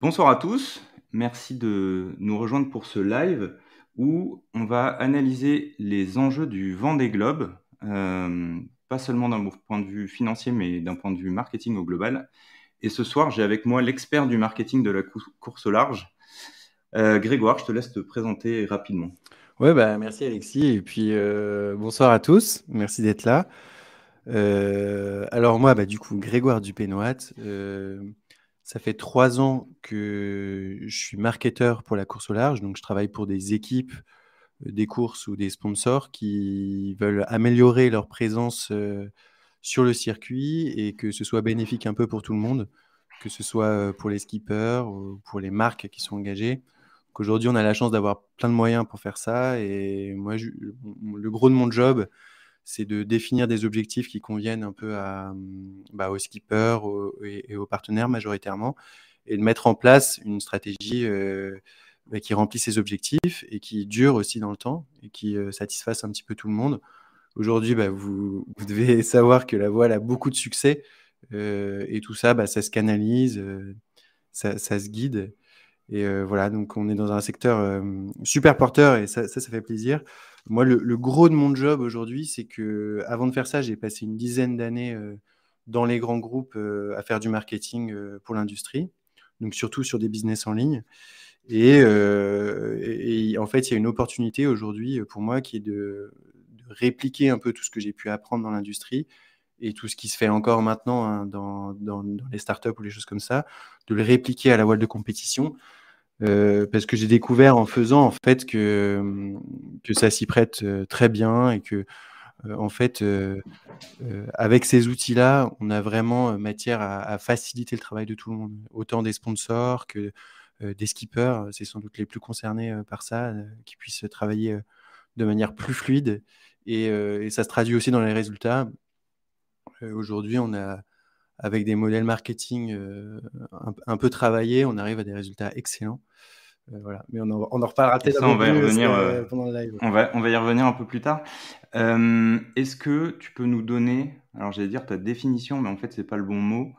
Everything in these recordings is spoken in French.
Bonsoir à tous, merci de nous rejoindre pour ce live où on va analyser les enjeux du Vendée Globe, euh, pas seulement d'un point de vue financier, mais d'un point de vue marketing au global. Et ce soir, j'ai avec moi l'expert du marketing de la course au large. Euh, Grégoire, je te laisse te présenter rapidement. Ouais, bah, merci Alexis, et puis euh, bonsoir à tous, merci d'être là. alors moi, bah, du coup, Grégoire Dupénoat, ça fait trois ans que je suis marketeur pour la course au large, donc je travaille pour des équipes, euh, des courses ou des sponsors qui veulent améliorer leur présence euh, sur le circuit et que ce soit bénéfique un peu pour tout le monde, que ce soit euh, pour les skippers ou pour les marques qui sont engagées. Aujourd'hui, on a la chance d'avoir plein de moyens pour faire ça et moi, le gros de mon job, c'est de définir des objectifs qui conviennent un peu à, bah, aux skippers et, aux partenaires majoritairement, et de mettre en place une stratégie bah, qui remplit ces objectifs et qui dure aussi dans le temps et qui satisfasse un petit peu tout le monde. Aujourd'hui, bah, vous, devez savoir que la voile a beaucoup de succès et tout ça, ça se canalise, ça, se guide. Et voilà, donc on est dans un secteur super porteur et ça, ça fait plaisir. Moi, le, gros de mon job aujourd'hui, c'est que avant de faire ça, j'ai passé une dizaine d'années euh, dans les grands groupes euh, à faire du marketing euh, pour l'industrie, donc surtout sur des business en ligne. Et, en fait, il y a une opportunité aujourd'hui pour moi qui est de, répliquer un peu tout ce que j'ai pu apprendre dans l'industrie et tout ce qui se fait encore maintenant hein, dans, dans, les startups ou les choses comme ça, de le répliquer à la voile de compétition euh, parce que j'ai découvert en faisant en fait que, que ça s'y prête euh, très bien et que euh, en fait avec ces outils-là, on a vraiment matière à, faciliter le travail de tout le monde, autant des sponsors que des skippers, c'est sans doute les plus concernés par ça, qui puissent travailler de manière plus fluide et, et, ça se traduit aussi dans les résultats. Aujourd'hui, on a avec des modèles marketing euh, un, peu travaillés, on arrive à des résultats excellents. Euh, voilà. Mais on en, on en reparlera peut-être on va y revenir euh, pendant le live. On va, on va y revenir un peu plus tard. Est-ce que tu peux nous donner, alors j'allais dire ta définition, mais en fait, c'est pas le bon mot.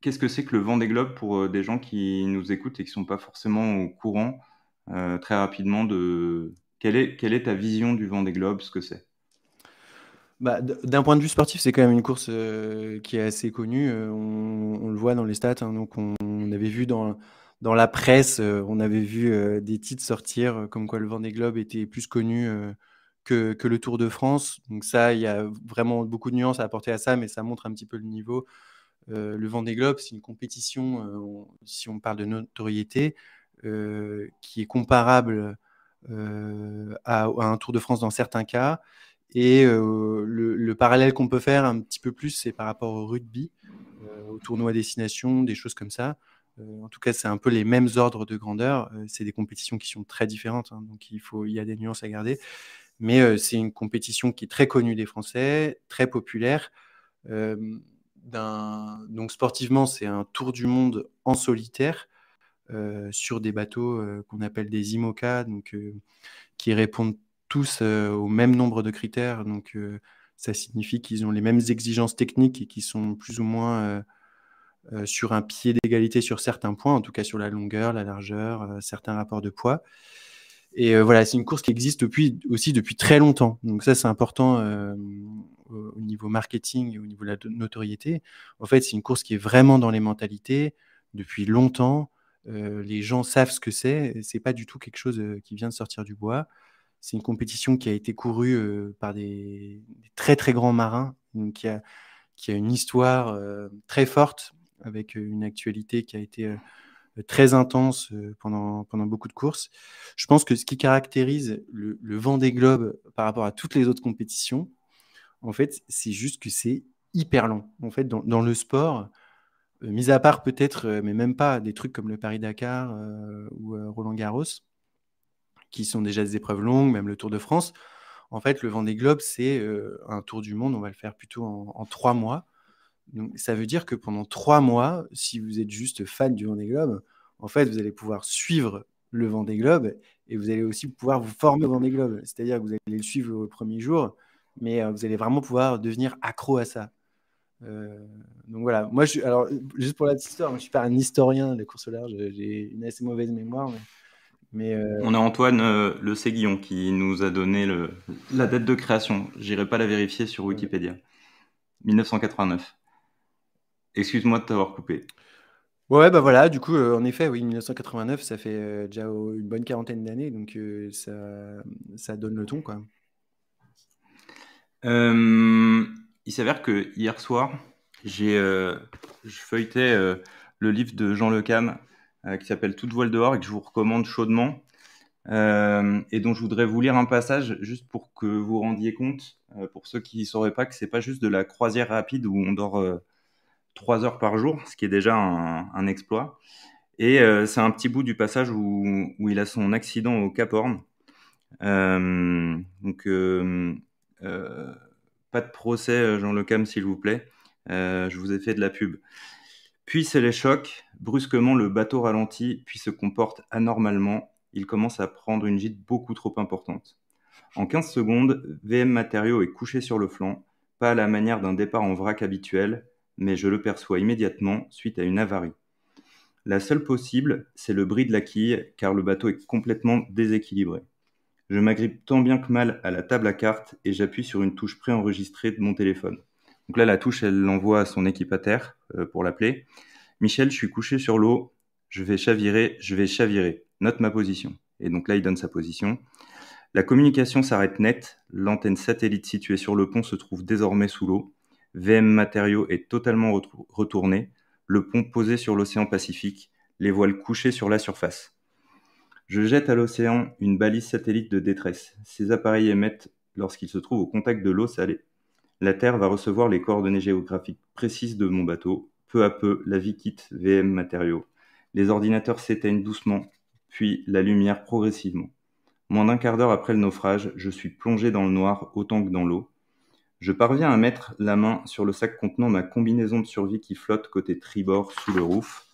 Qu'est-ce que c'est que le vent des globes pour des gens qui nous écoutent et qui sont pas forcément au courant très rapidement de quelle est, quelle est ta vision du vent des globes, ce que c'est? Bah, d'un point de vue sportif, c'est quand même une course euh, qui est assez connue. Euh, on, le voit dans les stats. Hein, donc, on, avait vu dans, la presse, euh, on avait vu des titres sortir comme quoi le Vendée Globe était plus connu que, le Tour de France. Donc, ça, il y a vraiment beaucoup de nuances à apporter à ça, mais ça montre un petit peu le niveau. le Vendée Globe, c'est une compétition, si on parle de notoriété, qui est comparable à, un Tour de France dans certains cas et euh, le, parallèle qu'on peut faire un petit peu plus, c'est par rapport au rugby, euh, au tournoi destination, des choses comme ça. Euh, en tout cas, c'est un peu les mêmes ordres de grandeur. c'est des compétitions qui sont très différentes, hein, donc il y a des nuances à garder. Mais c'est une compétition qui est très connue des Français, très populaire. donc sportivement, c'est un tour du monde en solitaire sur des bateaux qu'on appelle des IMOCA, donc, qui répondent tous euh, au même nombre de critères. Donc, euh, ça signifie qu'ils ont les mêmes exigences techniques et qu'ils sont plus ou moins euh, sur un pied d'égalité sur certains points, en tout cas sur la longueur, la largeur, certains rapports de poids. Et voilà, c'est une course qui existe depuis, aussi depuis très longtemps. Donc ça, c'est important au niveau marketing et au niveau de la notoriété. En fait, c'est une course qui est vraiment dans les mentalités depuis longtemps. les gens savent ce que c'est. C'est pas du tout quelque chose qui vient de sortir du bois. C'est une compétition qui a été courue euh, par des, très très grands marins, qui, a, qui a une histoire euh, très forte, avec euh, une actualité qui a été très intense pendant, pendant beaucoup de courses. Je pense que ce qui caractérise le, vent des globes par rapport à toutes les autres compétitions, en fait, c'est juste que c'est hyper long. En fait, dans, dans le sport, mis à part peut-être, mais même pas, des trucs comme le Paris-Dakar ou Roland-Garros, qui sont déjà des épreuves longues, même le Tour de France. En fait, le Vendée Globe, c'est euh, un tour du monde, on va le faire plutôt en, trois mois. Donc, ça veut dire que pendant trois mois, si vous êtes juste fan du Vendée Globe, en fait, vous allez pouvoir suivre le Vendée Globe et vous allez aussi pouvoir vous former au Vendée Globe. C'est-à-dire que vous allez le suivre au premier jour, mais euh, vous allez vraiment pouvoir devenir accro à ça. donc voilà, moi, alors, juste pour la petite histoire, je suis pas un historien des courses au large, j'ai une assez mauvaise mémoire. On a Antoine Le Séguillon qui nous a donné le, la date de création. J'irai pas la vérifier sur Wikipédia. 1989. Excuse-moi de t'avoir coupé. Ouais, bah voilà, du coup, euh, en effet, oui, 1989, ça fait euh, déjà une bonne quarantaine d'années, donc euh, ça, ça donne le ton, quoi. il s'avère que hier soir, j'ai, je feuilletais le livre de Jean Le Cam qui s'appelle Toute voile dehors et que je vous recommande chaudement. et dont je voudrais vous lire un passage juste pour que vous vous rendiez compte, pour ceux qui ne sauraient pas, que c'est pas juste de la croisière rapide où on dort trois heures par jour, ce qui est déjà un, exploit. Et euh, c'est un petit bout du passage où, il a son accident au Cap Horn. Euh, donc, euh, pas de procès, Jean Le Cam, s'il vous plaît. je vous ai fait de la pub. Puis c'est les chocs. Brusquement, le bateau ralentit, puis se comporte anormalement. Il commence à prendre une gîte beaucoup trop importante. En 15 secondes, VM Matériaux est couché sur le flanc, pas à la manière d'un départ en vrac habituel, mais je le perçois immédiatement suite à une avarie. La seule possible, c'est le bris de la quille, car le bateau est complètement déséquilibré. Je m'agrippe tant bien que mal à la table à cartes et j'appuie sur une touche préenregistrée de mon téléphone. Donc là, la touche, elle l'envoie à son équipe à terre euh, pour l'appeler. Michel, je suis couché sur l'eau, je vais chavirer, je vais chavirer. Note ma position. Et donc là, il donne sa position. La communication s'arrête net. L'antenne satellite située sur le pont se trouve désormais sous l'eau. VM Matériaux est totalement retourné, le pont posé sur l'océan Pacifique, les voiles couchées sur la surface. Je jette à l'océan une balise satellite de détresse. Ces appareils émettent lorsqu'ils se trouvent au contact de l'eau salée. La Terre va recevoir les coordonnées géographiques précises de mon bateau. Peu à peu, la vie quitte VM Matériaux. Les ordinateurs s'éteignent doucement, puis la lumière progressivement. Moins d'un quart d'heure après le naufrage, je suis plongé dans le noir autant que dans l'eau. Je parviens à mettre la main sur le sac contenant ma combinaison de survie qui flotte côté tribord sous le roof.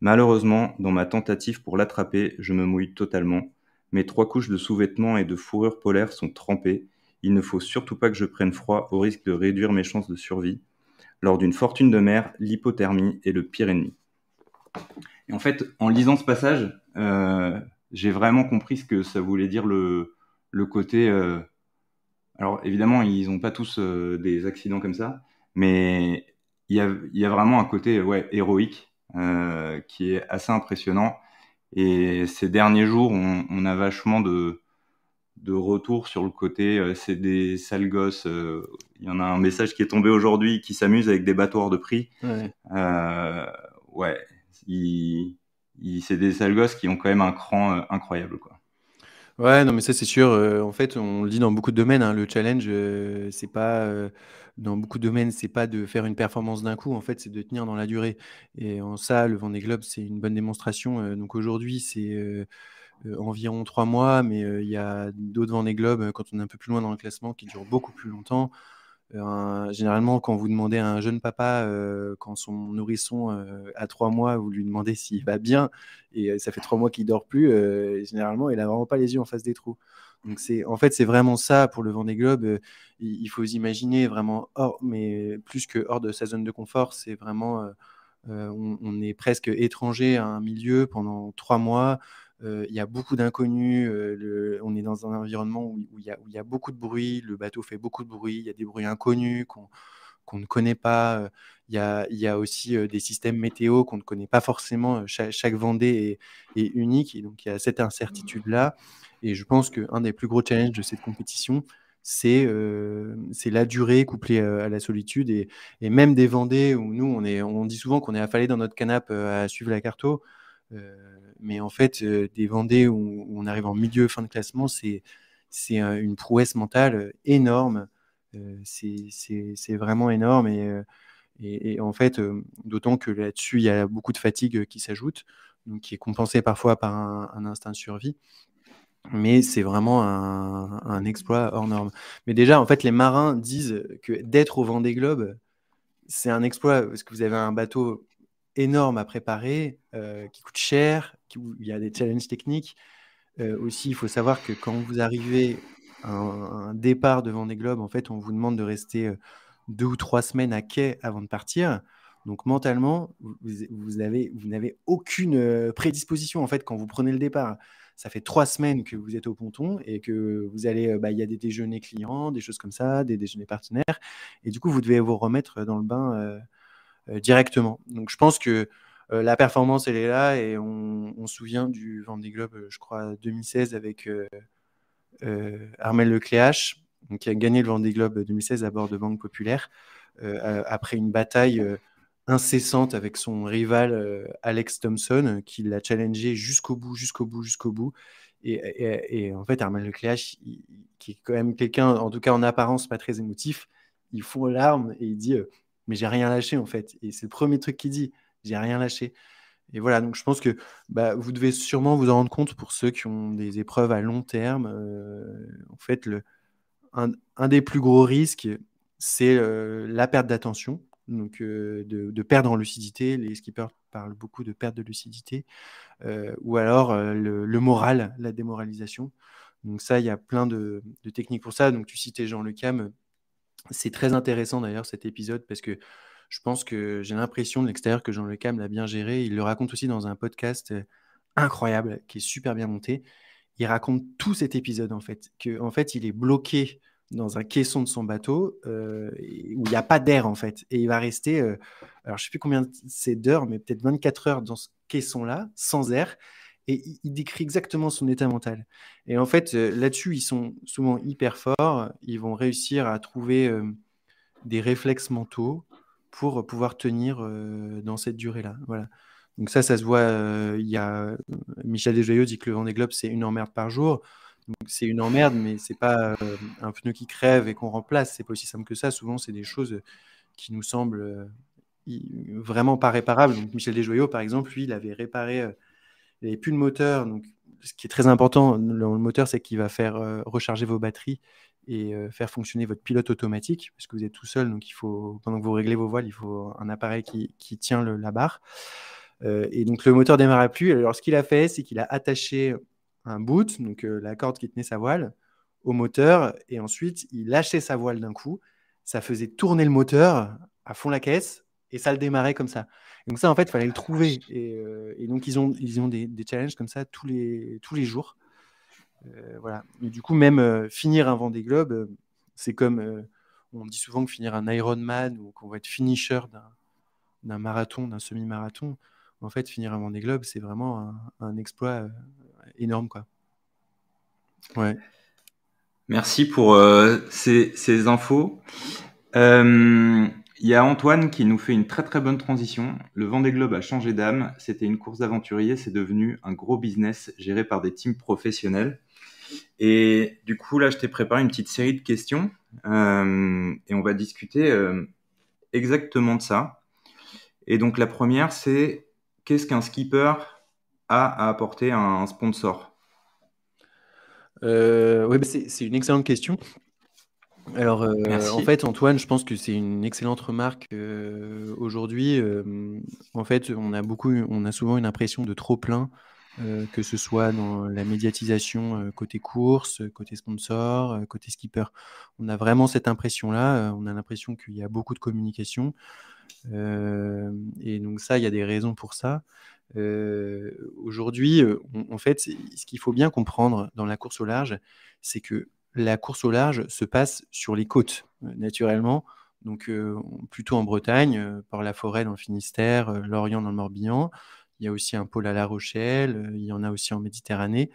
Malheureusement, dans ma tentative pour l'attraper, je me mouille totalement. Mes trois couches de sous-vêtements et de fourrure polaire sont trempées. Il ne faut surtout pas que je prenne froid au risque de réduire mes chances de survie. Lors d'une fortune de mer, l'hypothermie est le pire ennemi. Et en fait, en lisant ce passage, euh, j'ai vraiment compris ce que ça voulait dire le, côté euh, alors évidemment, ils n'ont pas tous euh, des accidents comme ça, mais il y a, vraiment un côté héroïque qui est assez impressionnant. Et ces derniers jours, on, a vachement de, de retour sur le côté euh, c'est des sales gosses. Il y en a un message qui est tombé aujourd'hui qui s'amuse avec des hors de prix. Ouais, ouais c'est des sales gosses qui ont quand même un cran incroyable. Quoi. Ouais, non, mais ça, c'est sûr. Euh, en fait, on le dit dans beaucoup de domaines, hein, le challenge, euh, c'est pas, euh, dans beaucoup de domaines, c'est pas de faire une performance d'un coup. En fait, c'est de tenir dans la durée. Et en ça, le Vendée Globe, c'est une bonne démonstration. donc aujourd'hui, c'est environ trois mois, mais il y a d'autres Vendée Globe quand on est un peu plus loin dans le classement qui durent beaucoup plus longtemps généralement, quand vous demandez à un jeune papa, euh, quand son nourrisson euh, a trois mois, vous lui demandez s'il va bien, et euh, ça fait trois mois qu'il dort plus, généralement, il n'a vraiment pas les yeux en face des trous. Donc c'est, en fait, c'est vraiment ça pour le Vendée Globe. il, faut vous imaginer vraiment hors, mais plus que hors de sa zone de confort, c'est vraiment, on, on, est presque étranger à un milieu pendant trois mois. Euh, il y a beaucoup d'inconnus. Euh, on est dans un environnement où, il y a, beaucoup de bruit. Le bateau fait beaucoup de bruit. Il y a des bruits inconnus qu'on ne connaît pas. Il y a, aussi euh, des systèmes météo qu'on ne connaît pas forcément. chaque, Vendée est, unique. Et donc, il y a cette incertitude-là. Et je pense qu'un des plus gros challenges de cette compétition, c'est la durée couplée à la solitude. Et, même des Vendées où nous, on, est, on dit souvent qu'on est affalé dans notre canapé à suivre la carto. Euh, mais en fait, euh, des Vendées où, on arrive en milieu, fin de classement, c'est une prouesse mentale énorme. Euh, c'est vraiment énorme. Et, et, en fait, d'autant que là-dessus, il y a beaucoup de fatigue qui s'ajoute, qui est compensée parfois par un, instinct de survie. Mais c'est vraiment un, un, exploit hors norme. Mais déjà, en fait, les marins disent que d'être au Vendée Globe, c'est un exploit parce que vous avez un bateau énorme à préparer, euh, qui coûte cher, il y a des challenges techniques. Euh, aussi, il faut savoir que quand vous arrivez à un, départ devant des globes, en fait, on vous demande de rester deux ou trois semaines à quai avant de partir. Donc mentalement, vous n'avez aucune prédisposition en fait quand vous prenez le départ. Ça fait trois semaines que vous êtes au ponton et que vous allez, bah, il y a des déjeuners clients, des choses comme ça, des déjeuners partenaires, et du coup vous devez vous remettre dans le bain directement. Donc je pense que la performance elle est là et on, se souvient du Vendée Globe, je crois 2016 avec Armel Lecléache, qui a gagné le Vendée Globe 2016 à bord de Banque Populaire après une bataille incessante avec son rival euh, Alex Thompson, qui l'a challengé jusqu'au bout, jusqu'au bout, jusqu'au bout. Et, en fait, Armand Leclerc, qui est quand même quelqu'un, en tout cas en apparence, pas très émotif, il fond larmes et il dit euh, Mais j'ai rien lâché, en fait. Et c'est le premier truc qu'il dit J'ai rien lâché. Et voilà, donc je pense que bah, vous devez sûrement vous en rendre compte pour ceux qui ont des épreuves à long terme. Euh, en fait, le, un, des plus gros risques, c'est la perte d'attention donc de, de, perdre en lucidité. Les skippers parlent beaucoup de perte de lucidité, ou alors le, moral, la démoralisation. Donc ça, il y a plein de, techniques pour ça. Donc tu citais Jean Le Cam. C'est très intéressant d'ailleurs cet épisode parce que je pense que j'ai l'impression de l'extérieur que Jean Le Cam l'a bien géré. Il le raconte aussi dans un podcast incroyable qui est super bien monté. Il raconte tout cet épisode en fait, que en fait il est bloqué dans un caisson de son bateau euh, où il n'y a pas d'air en fait. Et il va rester, euh, alors je ne sais plus combien c'est d'heures, mais peut-être 24 heures dans ce caisson-là, sans air. Et il, décrit exactement son état mental. Et en fait, euh, là-dessus, ils sont souvent hyper forts. Ils vont réussir à trouver des réflexes mentaux pour pouvoir tenir dans cette durée-là. Voilà. Donc ça, ça se voit. Il y a Michel Desjoyaux dit que le Vendée Globe, c'est une emmerde par jour c'est une emmerde, mais c'est pas euh, un pneu qui crève et qu'on remplace. C'est pas aussi simple que ça. Souvent, c'est des choses qui nous semblent euh, vraiment pas réparables. Donc, Michel Desjoyaux, par exemple, lui, il avait réparé, euh, il n'avait plus de moteur. Donc, ce qui est très important dans le moteur, c'est qu'il va faire recharger vos batteries et faire fonctionner votre pilote automatique, parce que vous êtes tout seul. Donc, il faut, pendant que vous réglez vos voiles, il faut un appareil qui, tient la barre. et donc, le moteur démarrait plus. Alors, ce qu'il a fait, c'est qu'il a attaché un boot, donc euh, la corde qui tenait sa voile, au moteur, et ensuite il lâchait sa voile d'un coup. Ça faisait tourner le moteur à fond la caisse, et ça le démarrait comme ça. Donc ça, en fait, il fallait le trouver. Euh, et, donc ils ont, ils ont des, challenges comme ça tous les, tous les jours. Euh, voilà. Et du coup, même finir un Vendée Globe, c'est comme on dit souvent que finir un Ironman ou qu'on va être finisher d'un marathon, d'un semi-marathon. En fait, finir un Vendée Globe, c'est vraiment un exploit énorme. Quoi. Ouais. Merci pour euh, ces, ces, infos. Euh, il y a Antoine qui nous fait une très très bonne transition. Le Vendée Globe a changé d'âme. C'était une course d'aventurier, c'est devenu un gros business géré par des teams professionnels. Et du coup, là, je t'ai préparé une petite série de questions euh, et on va discuter exactement de ça. Et donc, la première, c'est qu'est-ce qu'un skipper à apporter un sponsor? Euh, Oui, c'est une excellente question. Alors, euh, en fait, Antoine, je pense que c'est une excellente remarque euh, aujourd'hui. en fait, on a beaucoup, on a souvent une impression de trop plein, que ce soit dans la médiatisation côté course, côté sponsor, côté skipper. On a vraiment cette impression-là. on a l'impression qu'il y a beaucoup de communication. et donc ça, il y a des raisons pour ça. Euh, aujourd'hui, euh, en fait, ce qu'il faut bien comprendre dans la course au large, c'est que la course au large se passe sur les côtes, euh, naturellement. Donc, plutôt en Bretagne, par la forêt dans le Finistère, l'Orient dans le Morbihan. Il y a aussi un pôle à La Rochelle, il y en a aussi en Méditerranée.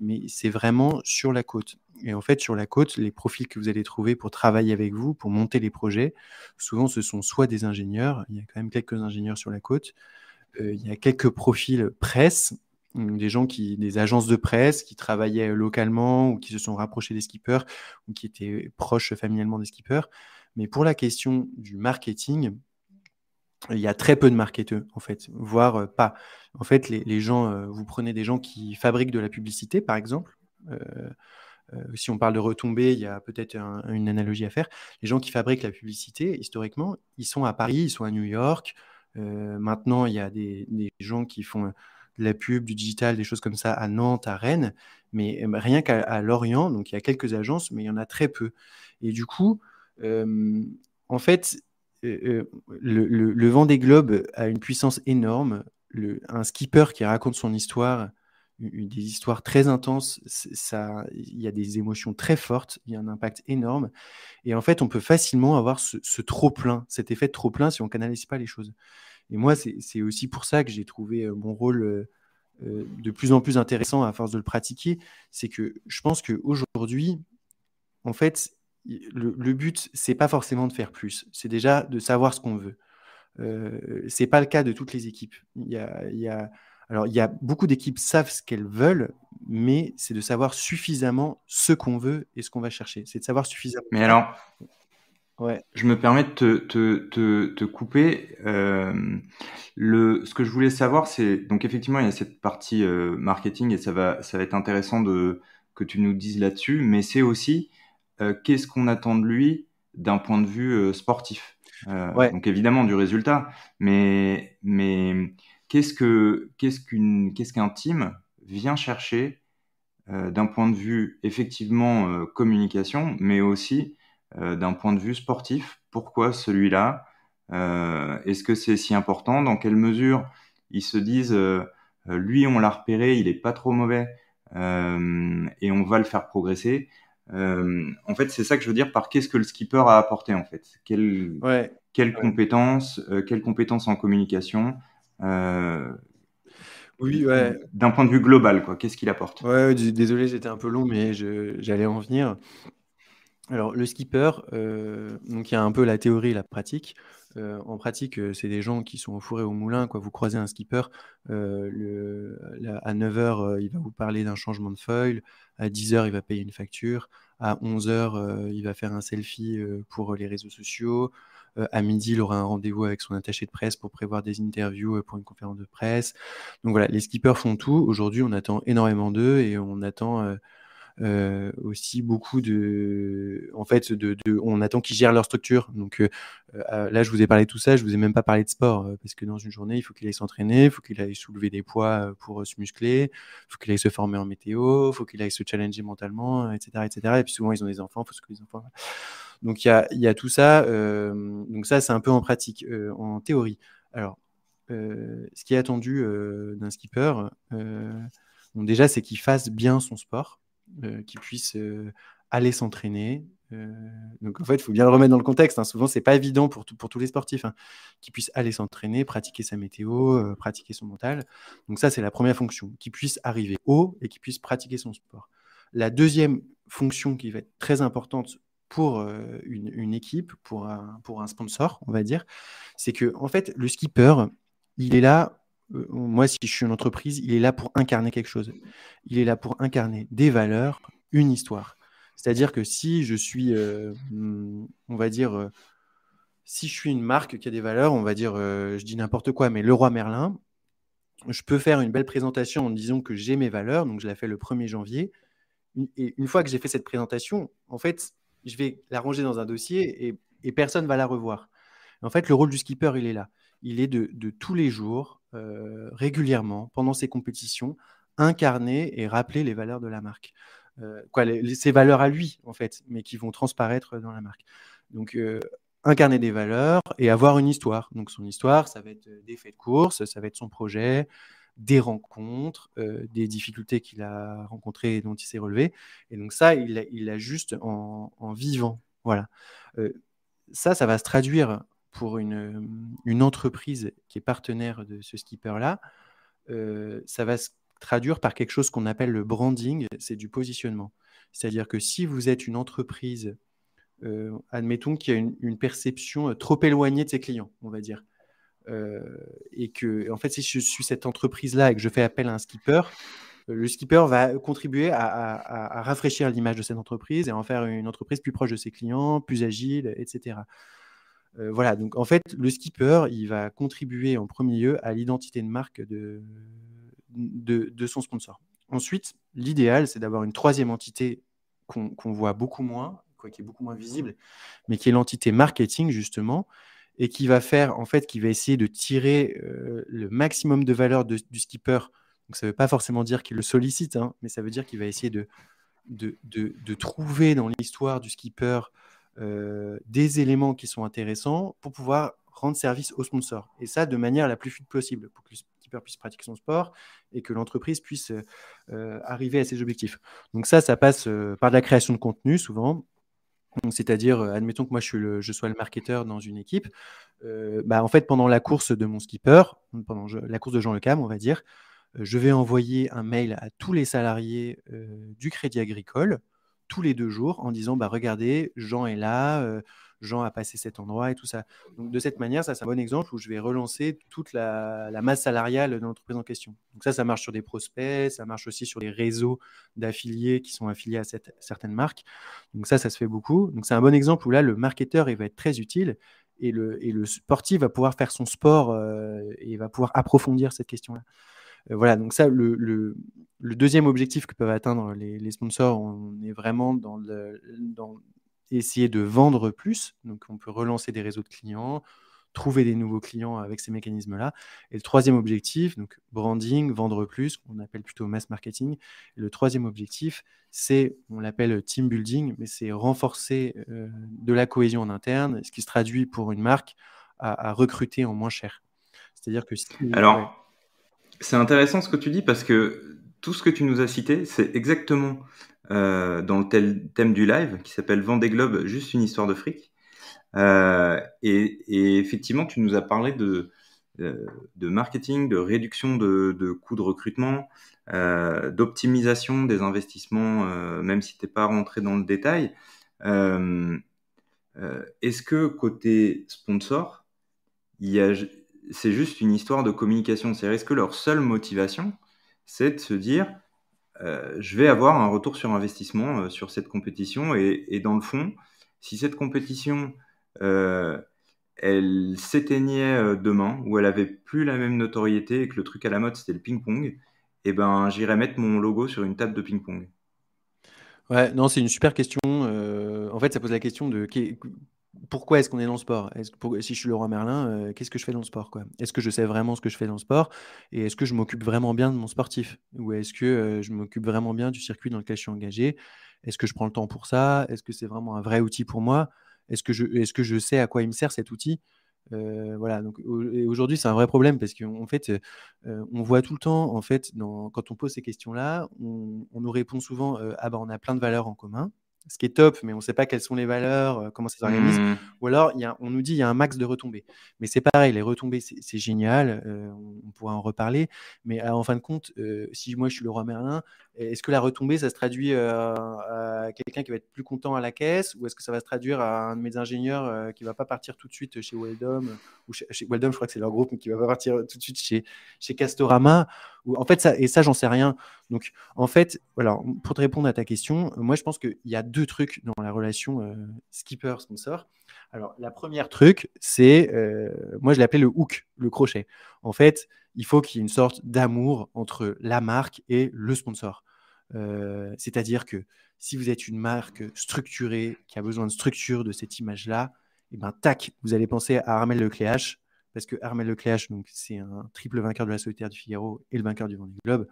mais c'est vraiment sur la côte. Et en fait, sur la côte, les profils que vous allez trouver pour travailler avec vous, pour monter les projets, souvent ce sont soit des ingénieurs, il y a quand même quelques ingénieurs sur la côte, euh, il y a quelques profils presse, des gens qui, des agences de presse qui travaillaient localement ou qui se sont rapprochés des skippers ou qui étaient proches familialement des skippers. Mais pour la question du marketing, il y a très peu de marketeurs, en fait, voire euh, pas. En fait, les, gens, euh, vous prenez des gens qui fabriquent de la publicité, par exemple. si on parle de retombées, il y a peut-être une analogie à faire. Les gens qui fabriquent la publicité, historiquement, ils sont à Paris, ils sont à New York, euh, maintenant, il y a des, gens qui font euh, de la pub, du digital, des choses comme ça à Nantes, à Rennes, mais euh, rien qu'à Lorient, donc il y a quelques agences, mais il y en a très peu. Et du coup, en fait, le, le, vent des globes a une puissance énorme. un skipper qui raconte son histoire, des histoires très intenses, ça, il y a des émotions très fortes, il y a un impact énorme. Et en fait, on peut facilement avoir ce, trop-plein, cet effet de trop-plein si on canalise pas les choses. Et moi, c'est aussi pour ça que j'ai trouvé mon rôle de plus en plus intéressant à force de le pratiquer. C'est que je pense qu'aujourd'hui, en fait, le, le but, c'est pas forcément de faire plus, c'est déjà de savoir ce qu'on veut. Euh, c'est pas le cas de toutes les équipes. Alors, il y a beaucoup d'équipes savent ce qu'elles veulent, mais c'est de savoir suffisamment ce qu'on veut et ce qu'on va chercher. C'est de savoir suffisamment. Mais alors, ouais. je me permets de te, te, te, te couper. Euh, le, ce que je voulais savoir, c'est donc effectivement, il y a cette partie euh, marketing et ça va, ça va être intéressant de que tu nous dises là-dessus, mais c'est aussi euh, qu'est-ce qu'on attend de lui d'un point de vue euh, sportif? Euh, ouais. Donc évidemment du résultat, mais mais qu'est-ce que qu'est-ce qu'une qu'est-ce qu'un team vient chercher euh, d'un point de vue effectivement euh, communication, mais aussi d'un point de vue sportif. Pourquoi celui-là? Est-ce que c'est si important? Dans quelle mesure ils se disent lui on l'a repéré, il est pas trop mauvais et on va le faire progresser? en fait, c'est ça que je veux dire par qu'est-ce que le skipper a apporté en fait. Quelle, ouais. quelles ouais. compétences, quelles compétences en communication, euh, oui, ouais. D'un point de vue global, quoi. Qu'est-ce qu'il apporte? Ouais, désolé, j'étais un peu long, mais j'allais en venir. Alors, le skipper, euh, donc il y a un peu la théorie et la pratique. Euh, en pratique, c'est des gens qui sont au four et au moulin. Quoi. Vous croisez un skipper, le, à 9h, il va vous parler d'un changement de foil. À 10h, il va payer une facture. À 11h, il va faire un selfie pour les réseaux sociaux. Euh, à midi, il aura un rendez-vous avec son attaché de presse pour prévoir des interviews euh, pour une conférence de presse. Donc voilà, les skippers font tout. Aujourd'hui, on attend énormément d'eux et on attend euh, aussi beaucoup de, en fait, de, on attend qu'ils gèrent leur structure. Donc là, je vous ai parlé de tout ça, je vous ai même pas parlé de sport parce que dans une journée, il faut qu'il aille s'entraîner, il faut qu'il aille soulever des poids pour se muscler, il faut qu'il aille se former en météo, il faut qu'il aille se challenger mentalement, etc., etc. Et puis souvent, ils ont des enfants, il faut que les enfants. Donc il y a, y a, tout ça. Euh, donc ça, c'est un peu en pratique, euh, en théorie. Alors, euh, ce qui est attendu d'un skipper, déjà, c'est qu'il fasse bien son sport, qu'il puisse aller s'entraîner. donc en fait, il faut bien le remettre dans le contexte. Hein. Souvent, c'est pas évident pour, pour tous les sportifs hein, qu'il puisse aller s'entraîner, pratiquer sa météo, pratiquer son mental. Donc ça, c'est la première fonction, qu'il puisse arriver haut et qu'il puisse pratiquer son sport. La deuxième fonction qui va être très importante pour une, équipe, pour un, pour un sponsor, on va dire, c'est que en fait, le skipper, il est là. Moi, si je suis une entreprise, il est là pour incarner quelque chose. Il est là pour incarner des valeurs, une histoire. C'est-à-dire que si je suis, mmh, on va dire, si je suis une marque qui a des valeurs, on va dire, je dis n'importe quoi, mais le roi Merlin, je peux faire une belle présentation en disant que j'ai mes valeurs, donc je la fais le 1er janvier. Et une fois que j'ai fait cette présentation, en fait, je vais la ranger dans un dossier et, et personne va la revoir. En fait, le rôle du skipper, il est là. Il est de, tous les jours, euh, régulièrement, pendant ses compétitions, incarner et rappeler les valeurs de la marque. Euh, quoi, ses valeurs à lui, en fait, mais qui vont transparaître dans la marque. Donc, euh, incarner des valeurs et avoir une histoire. Donc, son histoire, ça va être des faits de course, ça va être son projet, des rencontres, euh, des difficultés qu'il a rencontrées et dont il s'est relevé. Et donc ça, il, il juste en, vivant. Voilà. Euh, ça, ça va se traduire pour une, une, entreprise qui est partenaire de ce skipper-là. Euh, ça va se traduire par quelque chose qu'on appelle le branding, c'est du positionnement. C'est-à-dire que si vous êtes une entreprise, admettons qu'il y a une, perception trop éloignée de ses clients, on va dire, euh, et que, en fait, si je suis cette entreprise-là et que je fais appel à un skipper, euh, le skipper va contribuer à, rafraîchir l'image de cette entreprise et en faire une entreprise plus proche de ses clients, plus agile, etc. Euh, voilà, donc en fait, le skipper, il va contribuer en premier lieu à l'identité de marque de, de, son sponsor. Ensuite, l'idéal, c'est d'avoir une troisième entité qu'on voit beaucoup moins, quoi, qui est beaucoup moins visible, mais qui est l'entité marketing, justement, et qui va faire, en fait, qui va essayer de tirer euh, le maximum de valeur du skipper. Donc, ça ne veut pas forcément dire qu'il le sollicite, hein, mais ça veut dire qu'il va essayer de, de, de, trouver dans l'histoire du skipper des éléments qui sont intéressants pour pouvoir rendre service au sponsor. Et ça de manière la plus fluide possible, pour que le skipper puisse pratiquer son sport et que l'entreprise puisse arriver à ses objectifs. Donc ça, ça passe par de la création de contenu souvent. C'est-à-dire, admettons que moi je, suis le, sois le marketeur dans une équipe, bah, en fait pendant la course de mon skipper, pendant la course de Jean Le Cam, on va dire, je vais envoyer un mail à tous les salariés du Crédit Agricole tous les deux jours en disant bah, regardez, Jean est là, Jean a passé cet endroit et tout ça. Donc de cette manière, ça c'est un bon exemple où je vais relancer toute la, masse salariale de l'entreprise en question. Donc ça, ça marche sur des prospects, ça marche aussi sur les réseaux d'affiliés qui sont affiliés à cette, certaines marques. Donc ça, ça se fait beaucoup. Donc c'est un bon exemple où là, le marketeur, il va être très utile et le, et le sportif va pouvoir faire son sport et va pouvoir approfondir cette question-là. Euh, voilà, donc ça, le, deuxième objectif que peuvent atteindre les, sponsors, on est vraiment dans, le, essayer de vendre plus. Donc, on peut relancer des réseaux de clients, trouver des nouveaux clients avec ces mécanismes-là. Et le troisième objectif, donc branding, vendre plus, qu'on appelle plutôt mass marketing. le troisième objectif, c'est, on l'appelle team building, mais c'est renforcer euh, de la cohésion en interne, ce qui se traduit pour une marque à, recruter en moins cher. C'est-à-dire que si, Alors, c'est intéressant ce que tu dis parce que tout ce que tu nous as cité, c'est exactement euh, dans le thème du live qui s'appelle Vendée Globe, juste une histoire de fric. Euh, et, effectivement, tu nous as parlé de, euh, de marketing, de réduction de, de coûts de recrutement, d'optimisation des investissements, même si tu n'es pas rentré dans le détail. Est-ce que côté sponsor, il y a c'est juste une histoire de communication. C'est est-ce que leur seule motivation, c'est de se dire, euh, je vais avoir un retour sur investissement euh, sur cette compétition et, dans le fond, si cette compétition, euh, elle s'éteignait demain ou elle avait plus la même notoriété et que le truc à la mode c'était le ping-pong, eh ben j'irais mettre mon logo sur une table de ping-pong. Ouais, non, c'est une super question. en fait, ça pose la question de pourquoi est-ce qu'on est dans le sport? Si je suis le roi Merlin, euh, qu'est-ce que je fais dans le sport Est-ce que je sais vraiment ce que je fais dans le sport? Et est-ce que je m'occupe vraiment bien de mon sportif? Ou est-ce que euh, je m'occupe vraiment bien du circuit dans lequel je suis engagé? Est-ce que je prends le temps pour ça? Est-ce que c'est vraiment un vrai outil pour moi? Est-ce que, je, sais à quoi il me sert cet outil? Euh, voilà, donc aujourd'hui c'est un vrai problème parce qu'en fait, on voit tout le temps, en fait, quand on pose ces questions-là, on, nous répond souvent ah ben on a plein de valeurs en commun, ce qui est top, mais on ne sait pas quelles sont les valeurs, euh, comment ça s'organise. Mmh. Ou alors, y a, on nous dit qu'il y a un max de retombées. Mais c'est pareil, les retombées, c'est génial, euh, on, pourra en reparler. Mais euh, en fin de compte, si moi je suis le roi Merlin, est-ce que la retombée, ça se traduit à quelqu'un qui va être plus content à la caisse? Ou est-ce que ça va se traduire à un de mes ingénieurs qui ne va pas partir tout de suite chez Weldom ou chez, Weldom, je crois que c'est leur groupe, mais qui ne va pas partir tout de suite chez, chez Castorama? En fait, ça, et ça, j'en sais rien. Donc, en fait, voilà, pour te répondre à ta question, moi, je pense qu'il y a deux trucs dans la relation skipper-sponsor. Alors, la première truc, c'est, moi, je l'appelle le hook, le crochet. En fait, il faut qu'il y ait une sorte d'amour entre la marque et le sponsor. Euh, c'est-à-dire que si vous êtes une marque structurée, qui a besoin de structure de cette image-là, et eh ben tac, vous allez penser à Armel Lecléache, parce que Armel Lecléache, donc c'est un triple vainqueur de la solitaire du Figaro et le vainqueur du Vendée Globe.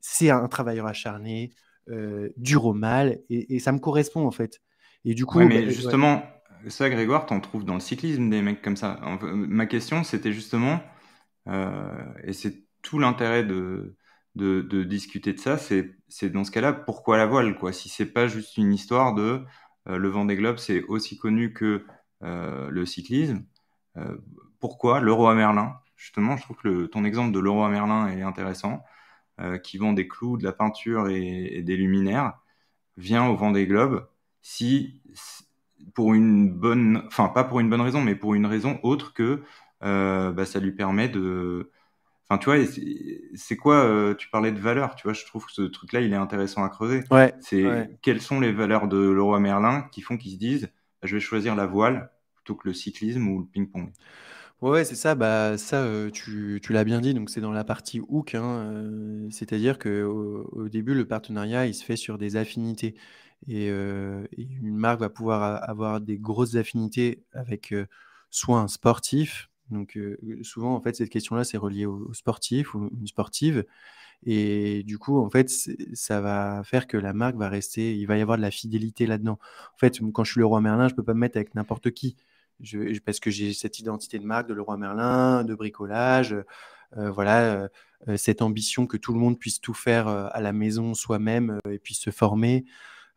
C'est un travailleur acharné, euh, dur au mal, et, ça me correspond en fait. Et du coup, mais bah, justement, ça, Grégoire, t'en trouves dans le cyclisme des mecs comme ça. Ma question, c'était justement, euh, et c'est tout l'intérêt de, de, discuter de ça, c'est dans ce cas-là, pourquoi la voile quoi? Si c'est pas juste une histoire de euh, le vent des globes, c'est aussi connu que le cyclisme. Euh, pourquoi le roi Merlin Justement, je trouve que ton exemple de Leroy Merlin est intéressant, qui vend des clous, de la peinture et, des luminaires, vient au vent des globes si pour une bonne, enfin pas pour une bonne raison, mais pour une raison autre que bah, ça lui permet de Enfin, tu vois, c'est quoi euh, Tu parlais de valeurs, tu vois. Je trouve que ce truc-là, il est intéressant à creuser. Ouais, c'est quelles sont les valeurs de Leroy Merlin qui font qu'ils se disent, bah, je vais choisir la voile plutôt que le cyclisme ou le ping-pong? Ouais, c'est ça. Bah, ça, tu, tu l'as bien dit. Donc, c'est dans la partie hook. Hein, c'est-à-dire que au, début, le partenariat, il se fait sur des affinités. Et, une marque va pouvoir avoir des grosses affinités avec soit un sportif, donc souvent, en fait, cette question-là, c'est relié au, sportif ou une sportive. Et du coup, en fait, ça va faire que la marque va rester, il va y avoir de la fidélité là-dedans. En fait, quand je suis le roi Merlin, je peux pas me mettre avec n'importe qui. Je, parce que j'ai cette identité de marque de le roi Merlin, de bricolage, euh, voilà, euh, cette ambition que tout le monde puisse tout faire à la maison soi-même et puisse se former.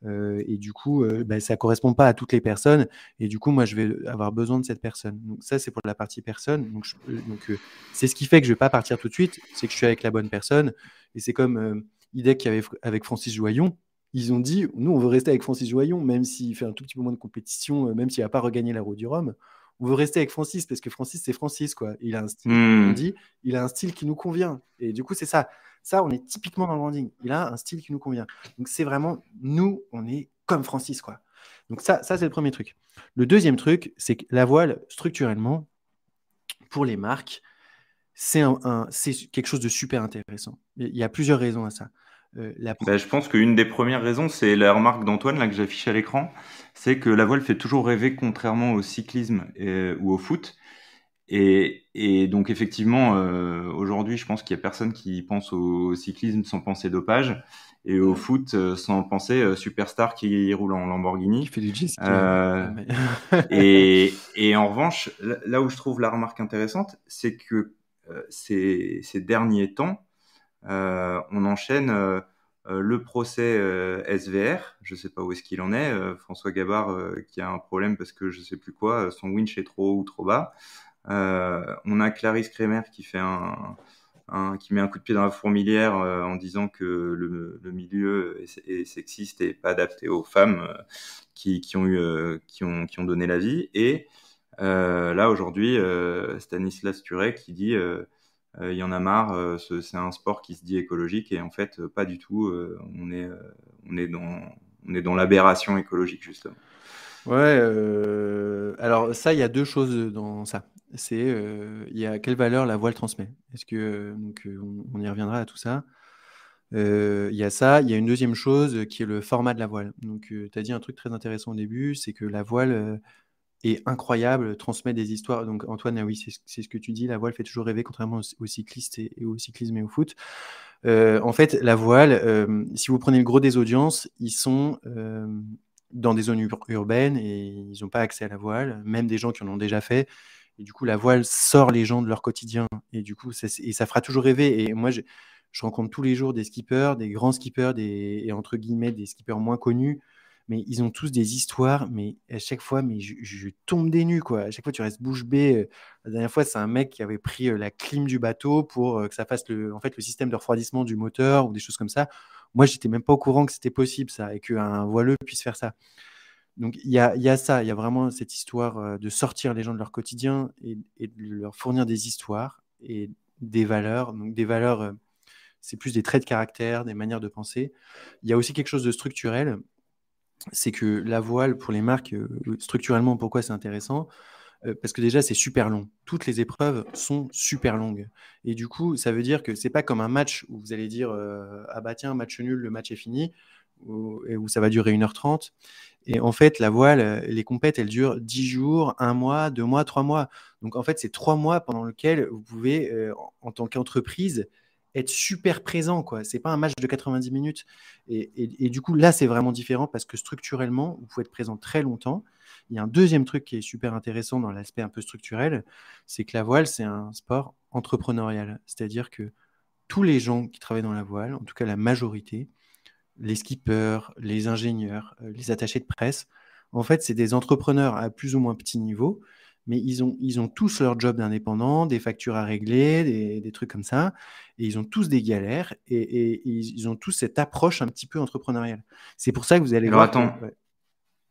Euh, et du coup, euh, bah, ça correspond pas à toutes les personnes. Et du coup, moi, je vais avoir besoin de cette personne. Donc ça, c'est pour la partie personne. Donc, c'est ce qui fait que je vais pas partir tout de suite. C'est que je suis avec la bonne personne. Et c'est comme IDEC avec Francis Joyon. Ils ont dit, nous, on veut rester avec Francis Joyon, même s'il fait un tout petit peu moins de compétition, même s'il n'a pas regagné la roue du Rhum on veut rester avec Francis parce que Francis c'est Francis quoi. Il a un style, mmh. on dit, il a un style qui nous convient. Et du coup c'est ça. Ça, on est typiquement dans le branding. Il a un style qui nous convient. Donc, c'est vraiment, nous, on est comme Francis, quoi. Donc, ça, ça c'est le premier truc. Le deuxième truc, c'est que la voile, structurellement, pour les marques, c'est un, quelque chose de super intéressant. Il y a plusieurs raisons à ça. Euh, bah, je pense qu'une des premières raisons, c'est la remarque d'Antoine là que j'affiche à l'écran, c'est que la voile fait toujours rêver contrairement au cyclisme ou au foot. Et, donc effectivement, euh, aujourd'hui, je pense qu'il y a personne qui pense au cyclisme sans penser dopage et au foot euh, sans penser euh, superstar qui roule en Lamborghini. Qui fait du jet et, et, en revanche, là où je trouve la remarque intéressante, c'est que ces, ces, derniers temps, on enchaîne le procès SVR. Je sais pas où est-ce qu'il en est. François Gabard qui a un problème parce que je sais plus quoi, son winch est trop haut ou trop bas. Euh, on a Clarisse Kremer qui fait un, qui met un coup de pied dans la fourmilière euh, en disant que le, milieu est, sexiste et pas adapté aux femmes euh, qui, ont eu qui ont qui ont donné la vie et là aujourd'hui Stanislas Turet qui dit il y en a marre c'est un sport qui se dit écologique et en fait pas du tout on est on est dans on est dans l'aberration écologique justement Ouais, alors ça, il y a deux choses dans ça c'est euh, il y a quelle valeur la voile transmet? Est-ce que euh, donc euh, on, y reviendra à tout ça. Il y a ça. Il y a une deuxième chose qui est le format de la voile. Donc tu as dit un truc très intéressant au début, c'est que la voile est incroyable, transmet des histoires. Donc Antoine, ah oui, c'est ce que tu dis. La voile fait toujours rêver, contrairement aux, cyclistes et, au cyclisme et au foot. en fait, la voile, si vous prenez le gros des audiences, ils sont dans des zones urbaines et ils n'ont pas accès à la voile, même des gens qui en ont déjà fait. Et du coup, la voile sort les gens de leur quotidien. Et du coup, ça fera toujours rêver. Et moi, je, rencontre tous les jours des skippers, des grands skippers, des, et entre guillemets, des skippers moins connus. Mais ils ont tous des histoires, mais à chaque fois, mais je, tombe des nues, quoi. À chaque fois, tu restes bouche bée. La dernière fois, c'est un mec qui avait pris euh, la clim du bateau pour euh, que ça fasse le, en fait, le système de refroidissement du moteur ou des choses comme ça. Moi, j'étais même pas au courant que c'était possible, ça, et qu'un voileux puisse faire ça. Donc il y a, ça, il y a vraiment cette histoire euh, de sortir les gens de leur quotidien et, de leur fournir des histoires et des valeurs. Donc des valeurs, euh, c'est plus des traits de caractère, des manières de penser. Il y a aussi quelque chose de structurel, c'est que la voile pour les marques, euh, structurellement, pourquoi c'est intéressant? Parce que déjà c'est super long. Toutes les épreuves sont super longues. Et du coup, ça veut dire que c'est pas comme un match où vous allez dire ah bah tiens, match nul, le match est fini où, où ça va durer 1h30. Et en fait, la voile, euh, les compètes, elles durent 10 jours, 1 mois, 2 mois, 3 mois. Donc en fait, c'est 3 mois pendant lesquels vous pouvez, euh, en tant qu'entreprise, être super présent. Ce n'est pas un match de 90 minutes. Et, et, du coup, là, c'est vraiment différent parce que structurellement, vous pouvez être présent très longtemps. Il y a un deuxième truc qui est super intéressant dans l'aspect un peu structurel, c'est que la voile, c'est un sport entrepreneurial. C'est-à-dire que tous les gens qui travaillent dans la voile, en tout cas la majorité, les skippers, les ingénieurs, euh, les attachés de presse, en fait, c'est des entrepreneurs à plus ou moins petit niveau, mais ils ont, ils ont tous leur job d'indépendant, des factures à régler, des, trucs comme ça, et ils ont tous des galères, et, ils ont tous cette approche un petit peu entrepreneuriale. C'est pour ça que vous allez Alors voir. Attends.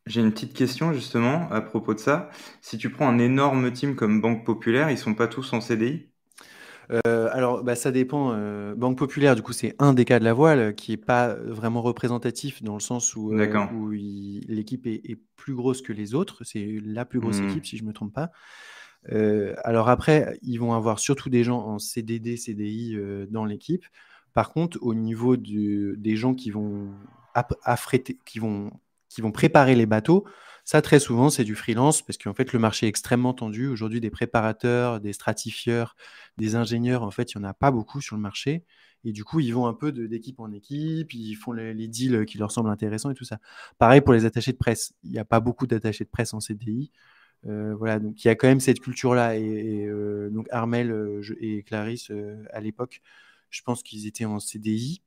J'ai une petite question justement à propos de ça. Si tu prends un énorme team comme Banque Populaire, ils sont pas tous en CDI euh, alors, bah, ça dépend. Euh, Banque Populaire, du coup, c'est un des cas de la voile qui est pas vraiment représentatif dans le sens où, euh, où l'équipe est, plus grosse que les autres. C'est la plus grosse mmh. équipe, si je me trompe pas. Alors après, ils vont avoir surtout des gens en CDD, CDI dans l'équipe. Par contre, au niveau des gens qui vont qui vont préparer les bateaux. Ça, très souvent, c'est du freelance parce qu'en fait, le marché est extrêmement tendu. Aujourd'hui, des préparateurs, des stratifieurs, des ingénieurs, en fait, il n'y en a pas beaucoup sur le marché. Et du coup, ils vont un peu d'équipe en équipe, ils font les, deals qui leur semblent intéressants et tout ça. Pareil pour les attachés de presse. Il n'y a pas beaucoup d'attachés de presse en CDI. Euh, voilà, donc il y a quand même cette culture-là. Et, euh, donc Armel euh, et Clarisse, à l'époque, je pense qu'ils étaient en CDI.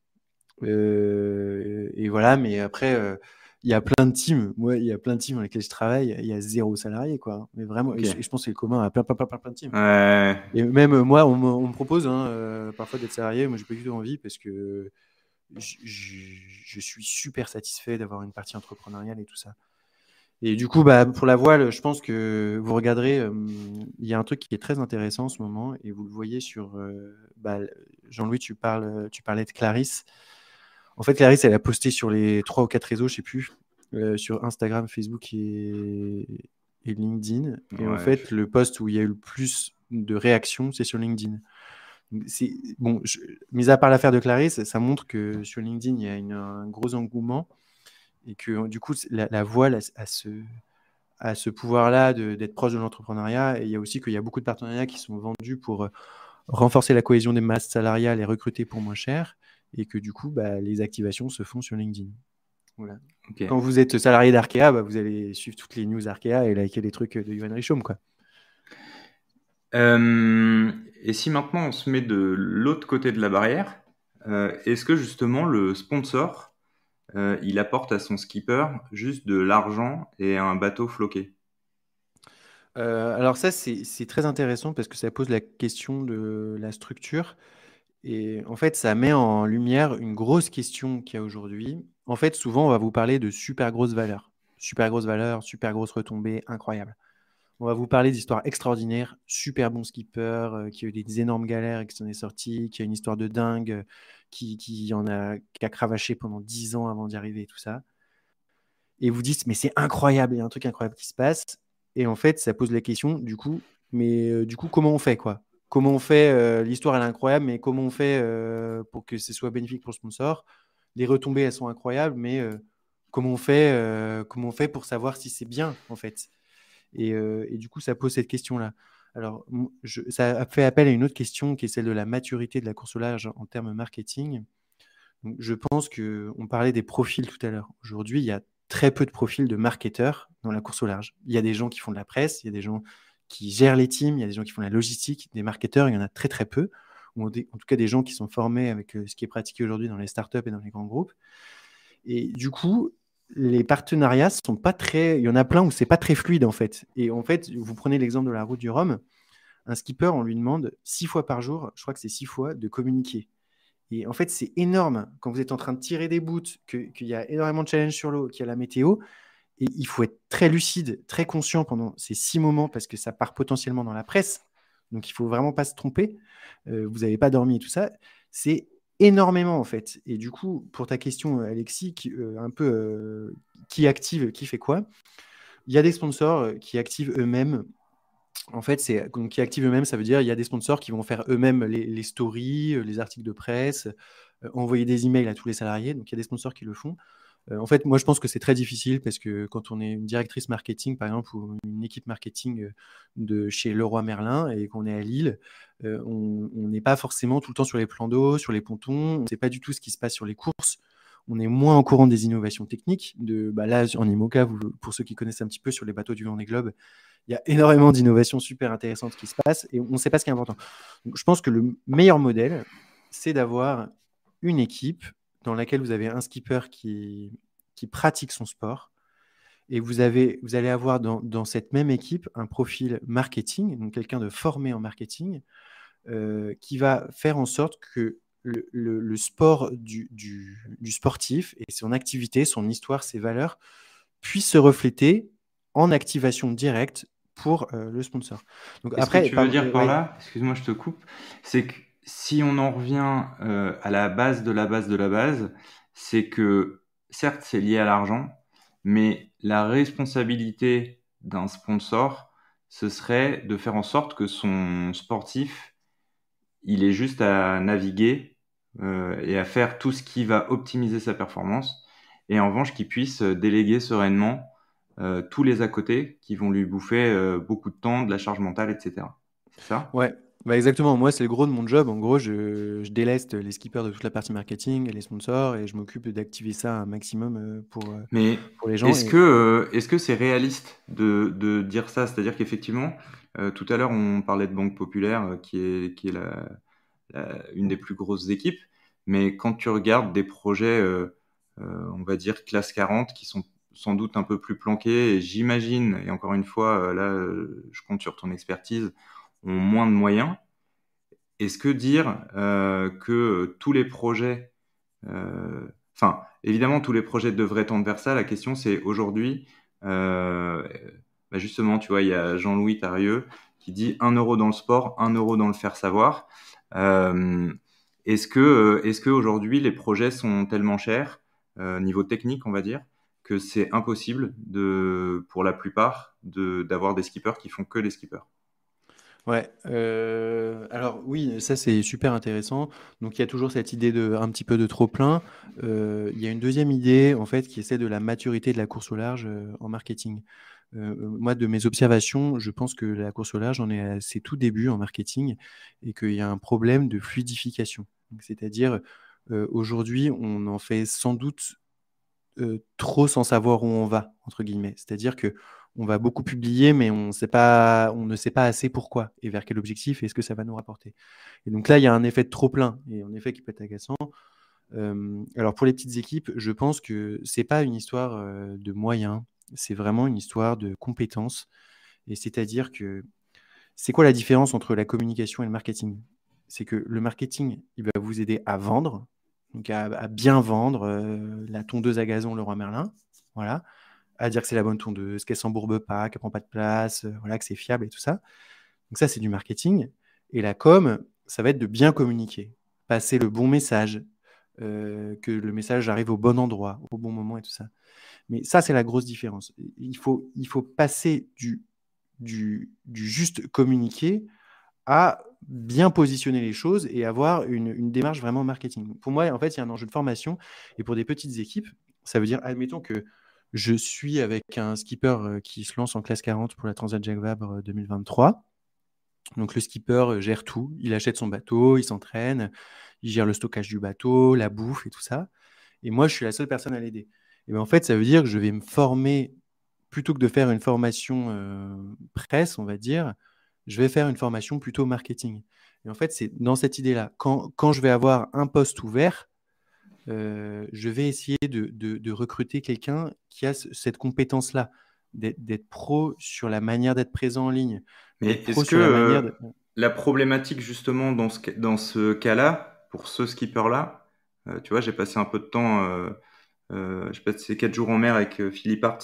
et voilà, mais après, il y a plein de teams. Moi, il y a plein de teams dans lesquels je travaille. Il y a zéro salarié, quoi. Mais vraiment, je, pense que c'est commun à plein, plein, plein, plein de teams. Et même moi, on me, propose hein, parfois d'être salarié. Moi, j'ai pas du tout envie parce que je, je suis super satisfait d'avoir une partie entrepreneuriale et tout ça. Et du coup, bah, pour la voile, je pense que vous regarderez, euh, il y a un truc qui est très intéressant en ce moment, et vous le voyez sur. Euh, bah, Jean-Louis, tu, parles, tu parlais de Clarisse. En fait, Clarisse, elle a posté sur les trois ou quatre réseaux, je sais plus, euh, sur Instagram, Facebook et, LinkedIn. Et en fait, le post où il y a eu le plus de réactions, c'est sur LinkedIn. Bon, mis à part l'affaire de Clarisse, ça montre que sur LinkedIn, il y a un gros engouement et que du coup, la, voile a, ce, a ce pouvoir-là d'être proche de l'entrepreneuriat. Et il y a aussi qu'il y a beaucoup de partenariats qui sont vendus pour euh, renforcer la cohésion des masses salariales et recruter pour moins cher. Et que du coup, bah, les activations se font sur LinkedIn. Voilà. Quand vous êtes salarié d'Arkea, bah, vous allez suivre toutes les news Arkea et liker les trucs de Yohan Richaume. Quoi. Euh, et si maintenant on se met de l'autre côté de la barrière, euh, est-ce que justement le sponsor euh, il apporte à son skipper juste de l'argent et un bateau floqué. Euh, alors ça, c'est très intéressant parce que ça pose la question de la structure. Et en fait, ça met en lumière une grosse question qu'il y a aujourd'hui. En fait, souvent, on va vous parler de super grosses valeurs. Super grosses valeurs, super grosses retombées, incroyables. On va vous parler d'histoires extraordinaires, super bon skipper, euh, qui a eu des énormes galères et qui s'en est sorti, qui a une histoire de dingue, qui, en a, qui a cravaché pendant 10 ans avant d'y arriver et tout ça. Et vous dites, mais c'est incroyable, il y a un truc incroyable qui se passe. Et en fait, ça pose la question, du coup, mais euh, du coup, comment on fait quoi? Comment on fait euh, L'histoire, elle est incroyable, mais comment on fait euh, pour que ce soit bénéfique pour le sponsor? Les retombées, elles sont incroyables, mais comment on fait Comment on fait pour savoir si c'est bien, en fait? Et, et, du coup, ça pose cette question-là. Alors, ça fait appel à une autre question qui est celle de la maturité de la course au large en termes marketing. je pense qu'on parlait des profils tout à l'heure. Aujourd'hui, il y a très peu de profils de marketeurs dans la course au large. Il y a des gens qui font de la presse, il y a des gens qui gèrent les teams, il y a des gens qui font de la logistique. Des marketeurs, il y en a très très peu. Ou en tout cas des gens qui sont formés avec euh, ce qui est pratiqué aujourd'hui dans les startups et dans les grands groupes. Et du coup, les partenariats sont pas très. Il y en a plein où c'est pas très fluide en fait. Et en fait, vous prenez l'exemple de la route du Rhum. Un skipper, on lui demande six fois par jour, je crois que c'est six fois, de communiquer. Et en fait, c'est énorme quand vous êtes en train de tirer des bouts, qu'il y a énormément de challenges sur l'eau, qu'il y a la météo. Et il faut être très lucide, très conscient pendant ces six moments parce que ça part potentiellement dans la presse. Donc il faut vraiment pas se tromper. Euh, vous n'avez pas dormi et tout ça. C'est énormément en fait. Et du coup, pour ta question, Alexis, qui, euh, un peu euh, qui active, qui fait quoi? Il y a des sponsors euh, qui activent eux-mêmes. En fait, c'est qui activent eux-mêmes, ça veut dire il y a des sponsors qui vont faire eux-mêmes les, stories, les articles de presse, envoyer des emails à tous les salariés. Donc il y a des sponsors qui le font. Euh, en fait, moi, je pense que c'est très difficile parce que quand on est une directrice marketing, par exemple, ou une équipe marketing euh, de chez Leroy Merlin et qu'on est à Lille, euh, on n'est pas forcément tout le temps sur les plans d'eau, sur les pontons. On ne sait pas du tout ce qui se passe sur les courses. On est moins au courant des innovations techniques. De, bah là, en IMOCA, pour ceux qui connaissent un petit peu sur les bateaux du Vendée Globe, il y a énormément d'innovations super intéressantes qui se passent et on ne sait pas ce qui est important. je pense que le meilleur modèle, c'est d'avoir une équipe dans laquelle vous avez un skipper qui, qui pratique son sport. Et vous, avez, vous allez avoir dans, dans cette même équipe un profil marketing, donc quelqu'un de formé en marketing, euh, qui va faire en sorte que le, le, sport du, du, du, sportif et son activité, son histoire, ses valeurs puissent se refléter en activation directe pour euh, le sponsor. Donc après, ce que tu veux dire par là, excuse-moi, je te coupe, c'est que si on en revient euh, à la base de la base de la base, c'est que certes c'est lié à l'argent, mais la responsabilité d'un sponsor, ce serait de faire en sorte que son sportif, il ait juste à naviguer euh, et à faire tout ce qui va optimiser sa performance. et en revanche qu'il puisse déléguer sereinement tous les à côté qui vont lui bouffer beaucoup de temps, de la charge mentale, etc. C'est ça? Ouais, bah exactement, moi c'est le gros de mon job. En gros, je, je déleste les skippers de toute la partie marketing et les sponsors et je m'occupe d'activer ça un maximum euh, pour, euh, Mais pour les gens. est-ce que euh, est-ce que c'est réaliste de, de dire ça? C'est-à-dire qu'effectivement, tout à l'heure on parlait de Banque Populaire qui est qui est la, une des plus grosses équipes, mais quand tu regardes des projets, on va dire classe 40 qui sont sans doute un peu plus planqués et j'imagine, et encore une fois, là je compte sur ton expertise, ont moins de moyens. Est-ce que dire euh, que tous les projets, euh, enfin, évidemment, tous les projets devraient tendre vers ça. La question, c'est aujourd'hui, euh, bah justement, tu vois, il y a Jean-Louis Tarieux qui dit un euro dans le sport, un euro dans le faire savoir. est-ce que, est-ce que aujourd'hui les projets sont tellement chers, niveau technique, on va dire, que c'est impossible pour la plupart, d'avoir des skippers qui font que des skippers? Ouais, euh, alors oui, ça c'est super intéressant. Donc il y a toujours cette idée de un petit peu de trop plein. Euh, il y a une deuxième idée en fait qui essaie de la maturité de la course au large euh, en marketing. moi, de mes observations, je pense que la course au large en est à ses tout débuts en marketing et qu'il y a un problème de fluidification. C'est-à-dire aujourd'hui, on en fait sans doute trop sans savoir où on va entre guillemets. C'est-à-dire que on va beaucoup publier, mais on, ne sait pas assez pourquoi et vers quel objectif et est-ce que ça va nous rapporter. Et donc là, il y a un effet de trop plein et un effet qui peut être agaçant. Euh, alors pour les petites équipes, je pense que c'est pas une histoire euh, de moyens, c'est vraiment une histoire de compétences. Et c'est-à-dire que c'est quoi la différence entre la communication et le marketing? C'est que le marketing, il va vous aider à vendre, donc à, bien vendre euh, la tondeuse à gazon Leroy Merlin, voilà à dire que c'est la bonne tondeuse, qu'elle s'embourbe pas, qu'elle prend pas de place, euh, voilà, que c'est fiable et tout ça. Donc ça, c'est du marketing. Et la com, ça va être de bien communiquer, passer le bon message, euh, que le message arrive au bon endroit, au bon moment et tout ça. Mais ça, c'est la grosse différence. Il faut, il faut passer du, juste communiquer à bien positionner les choses et avoir une, démarche vraiment marketing. Pour moi, en fait, il y a un enjeu de formation. Et pour des petites équipes, ça veut dire, admettons que je suis avec un skipper euh, qui se lance en classe 40 pour la Transat Jacques Vabre 2023. Euh, Donc le skipper euh, gère tout. Il achète son bateau, il s'entraîne, il gère le stockage du bateau, la bouffe et tout ça. Et moi, je suis la seule personne à l'aider. Et bien, en fait, ça veut dire que je vais me former, plutôt que de faire une formation presse, on va dire, je vais faire une formation plutôt marketing. Et en fait, c'est dans cette idée-là. Quand, quand je vais avoir un poste ouvert, euh, je vais essayer de, recruter quelqu'un qui a cette compétence-là, d'être pro sur la manière d'être présent en ligne. Mais est-ce que euh, la, problématique justement dans ce, dans ce cas-là, pour ce skipper-là, euh, tu vois, j'ai passé un peu de temps, j'ai passé quatre jours en mer avec Philippe Arts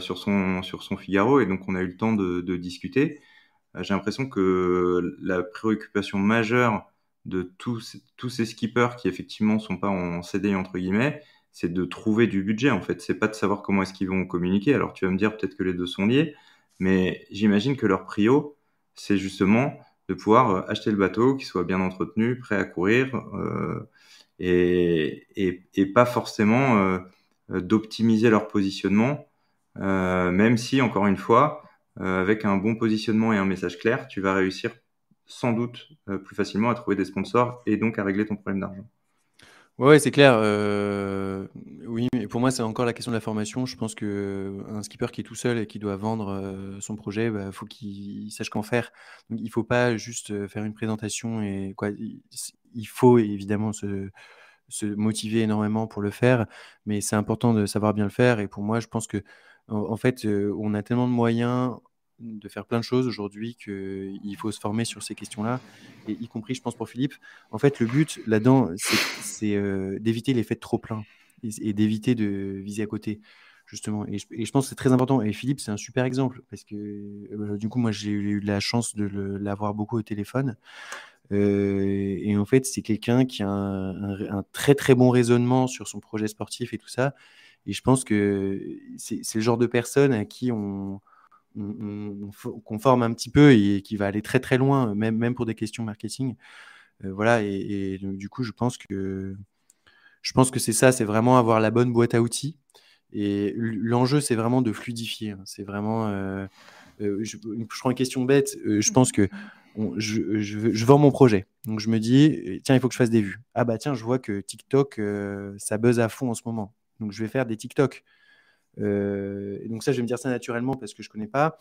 sur, son, sur son Figaro, et donc on a eu le temps de, de discuter. j'ai l'impression que la préoccupation majeure de tous, tous ces skippers qui effectivement sont pas en CDI entre guillemets, c'est de trouver du budget en fait. C'est pas de savoir comment est-ce qu'ils vont communiquer. Alors tu vas me dire peut-être que les deux sont liés, mais j'imagine que leur prio, c'est justement de pouvoir euh, acheter le bateau, qui soit bien entretenu, prêt à courir, euh, et, et, pas forcément euh, d'optimiser leur positionnement, même si encore une fois, avec un bon positionnement et un message clair, tu vas réussir sans doute euh, plus facilement à trouver des sponsors et donc à régler ton problème d'argent. Ouais, c'est clair. Euh, oui, mais pour moi, c'est encore la question de la formation. Je pense que euh, un skipper qui est tout seul et qui doit vendre son projet, bah, faut qu'il sache qu'en faire. Il faut pas juste faire une présentation et quoi. Il faut évidemment se, se motiver énormément pour le faire, mais c'est important de savoir bien le faire. Et pour moi, je pense que en fait, on a tellement de moyens de faire plein de choses aujourd'hui qu'il faut se former sur ces questions-là, et y compris, je pense, pour Philippe. En fait, le but là-dedans, c'est euh, d'éviter l'effet de trop plein et, d'éviter de viser à côté, justement. Et je, pense que c'est très important. Et Philippe, c'est un super exemple parce que euh, du coup, moi, j'ai eu la chance de l'avoir beaucoup au téléphone. Euh, et en fait, c'est quelqu'un qui a un, très très bon raisonnement sur son projet sportif et tout ça. Et je pense que c'est le genre de personne à qui on, qu'on forme un petit peu et qui va aller très très loin, même, même pour des questions marketing. Euh, voilà, et, du coup, je pense que je pense que c'est ça, c'est vraiment avoir la bonne boîte à outils. Et l'enjeu, c'est vraiment de fluidifier. Hein. C'est vraiment. Euh, euh, je, prends une question bête. Euh, je pense que je, je, vends mon projet. Donc je me dis, tiens, il faut que je fasse des vues. Ah bah tiens, je vois que TikTok, ça buzz à fond en ce moment. Donc je vais faire des TikTok. Et donc ça, je vais me dire ça naturellement parce que je connais pas.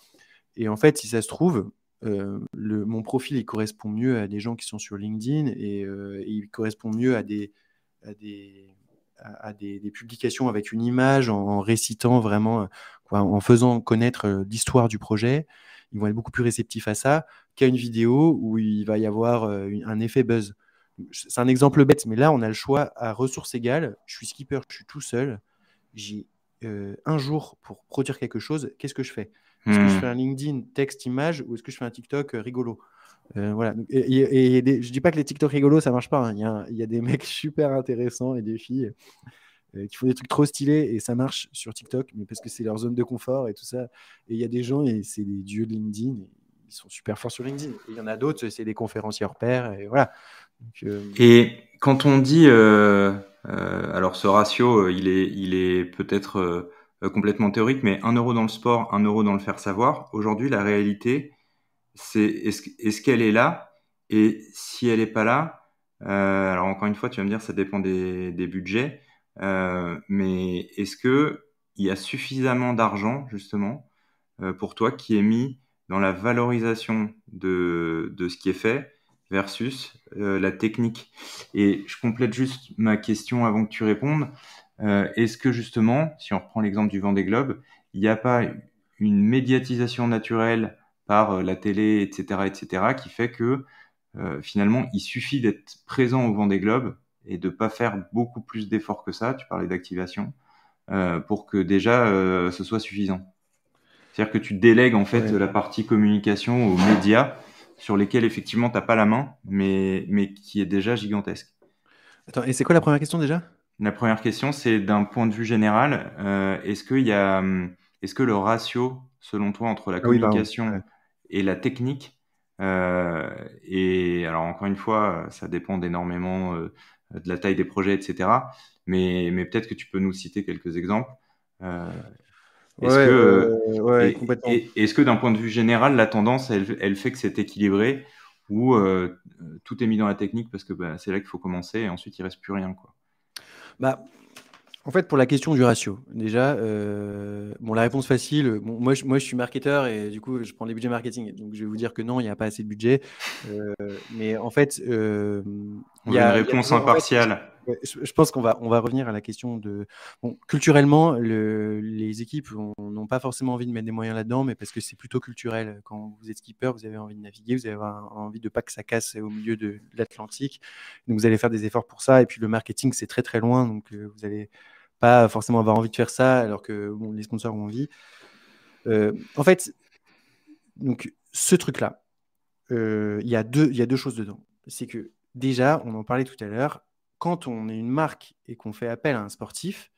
Et en fait, si ça se trouve, le, mon profil il correspond mieux à des gens qui sont sur LinkedIn et, et il correspond mieux à des, publications avec une image, en, récitant vraiment, euh, en faisant connaître euh, l'histoire du projet, ils vont être beaucoup plus réceptifs à ça qu'à une vidéo où il va y avoir euh, un effet buzz. C'est un exemple bête, mais là, on a le choix à ressources égales. Je suis skipper, je suis tout seul. J'ai un jour pour produire quelque chose. Qu'est-ce que je fais? Est-ce que je hmm. fais un LinkedIn texte image ou est-ce que je fais un TikTok rigolo? Voilà. Et, et, je dis pas que les TikTok rigolos ça marche pas. Hein. Il, y a, des mecs super intéressants et des filles euh, qui font des trucs trop stylés et ça marche sur TikTok, mais parce que c'est leur zone de confort et tout ça. Et il y a des gens et c'est des dieux de LinkedIn. Et ils sont super forts sur LinkedIn. Il y en a d'autres, c'est des conférenciers hors pair et voilà. Euh, et quand on dit, euh, alors ce ratio, il est, il est peut-être complètement théorique, mais un euro dans le sport, un euro dans le faire savoir. Aujourd'hui, la réalité, c'est est-ce qu'elle est là? Et si elle n'est pas là, euh, alors encore une fois, tu vas me dire, ça dépend des, budgets, euh, mais est-ce que il y a suffisamment d'argent justement euh, pour toi qui est mis dans la valorisation de, de ce qui est fait versus la technique Et je complète juste ma question avant que tu répondes. est-ce que justement, si on reprend l'exemple du Vendée Globe, il n'y a pas une médiatisation naturelle par euh, la télé, etc., etc., qui fait que euh, finalement, il suffit d'être présent au vent des globes et de pas faire beaucoup plus d'efforts que ça. Tu parlais d'activation euh, pour que déjà ce soit suffisant? C'est-à-dire que tu délègues en fait la partie communication aux médias sur lesquels effectivement tu n'as pas la main, mais, mais qui est déjà gigantesque. Attends, et c'est quoi la première question déjà? La première question, c'est d'un point de vue général, est-ce qu'il y a, hum, est-ce que le ratio, selon toi, entre la ah communication et la technique. Euh, et alors encore une fois, ça dépend énormément euh, de la taille des projets, etc. Mais, mais peut-être que tu peux nous citer quelques exemples. Euh, est-ce que, est, que d'un point de vue général, la tendance, elle, elle fait que c'est équilibré ou tout est mis dans la technique parce que bah, c'est là qu'il faut commencer et ensuite il reste plus rien quoi. Bah, en fait, pour la question du ratio, déjà, euh, bon, la réponse facile, moi, je, moi je suis marketeur et du coup, je prends les budgets marketing. Donc, je vais vous dire que non, il n'y a pas assez de budget. Euh, mais en fait, euh, il y a une réponse impartiale. Je, pense qu'on va, on va revenir à la question de. Culturellement, les équipes n'ont pas forcément envie de mettre des moyens là-dedans, mais parce que c'est plutôt culturel. Quand vous êtes skipper, vous avez envie de naviguer, vous avez envie de pas que ça casse au milieu de, l'Atlantique. Donc, vous allez faire des efforts pour ça. Et puis, le marketing, c'est très, très loin. Donc, vous allez pas forcément avoir envie de faire ça alors que les sponsors ont envie. Euh, en fait, donc ce truc-là, euh, il y, a deux, y a deux choses dedans. C'est que déjà, on en parlait tout à l'heure, quand on est une marque et qu'on fait appel à un sportif,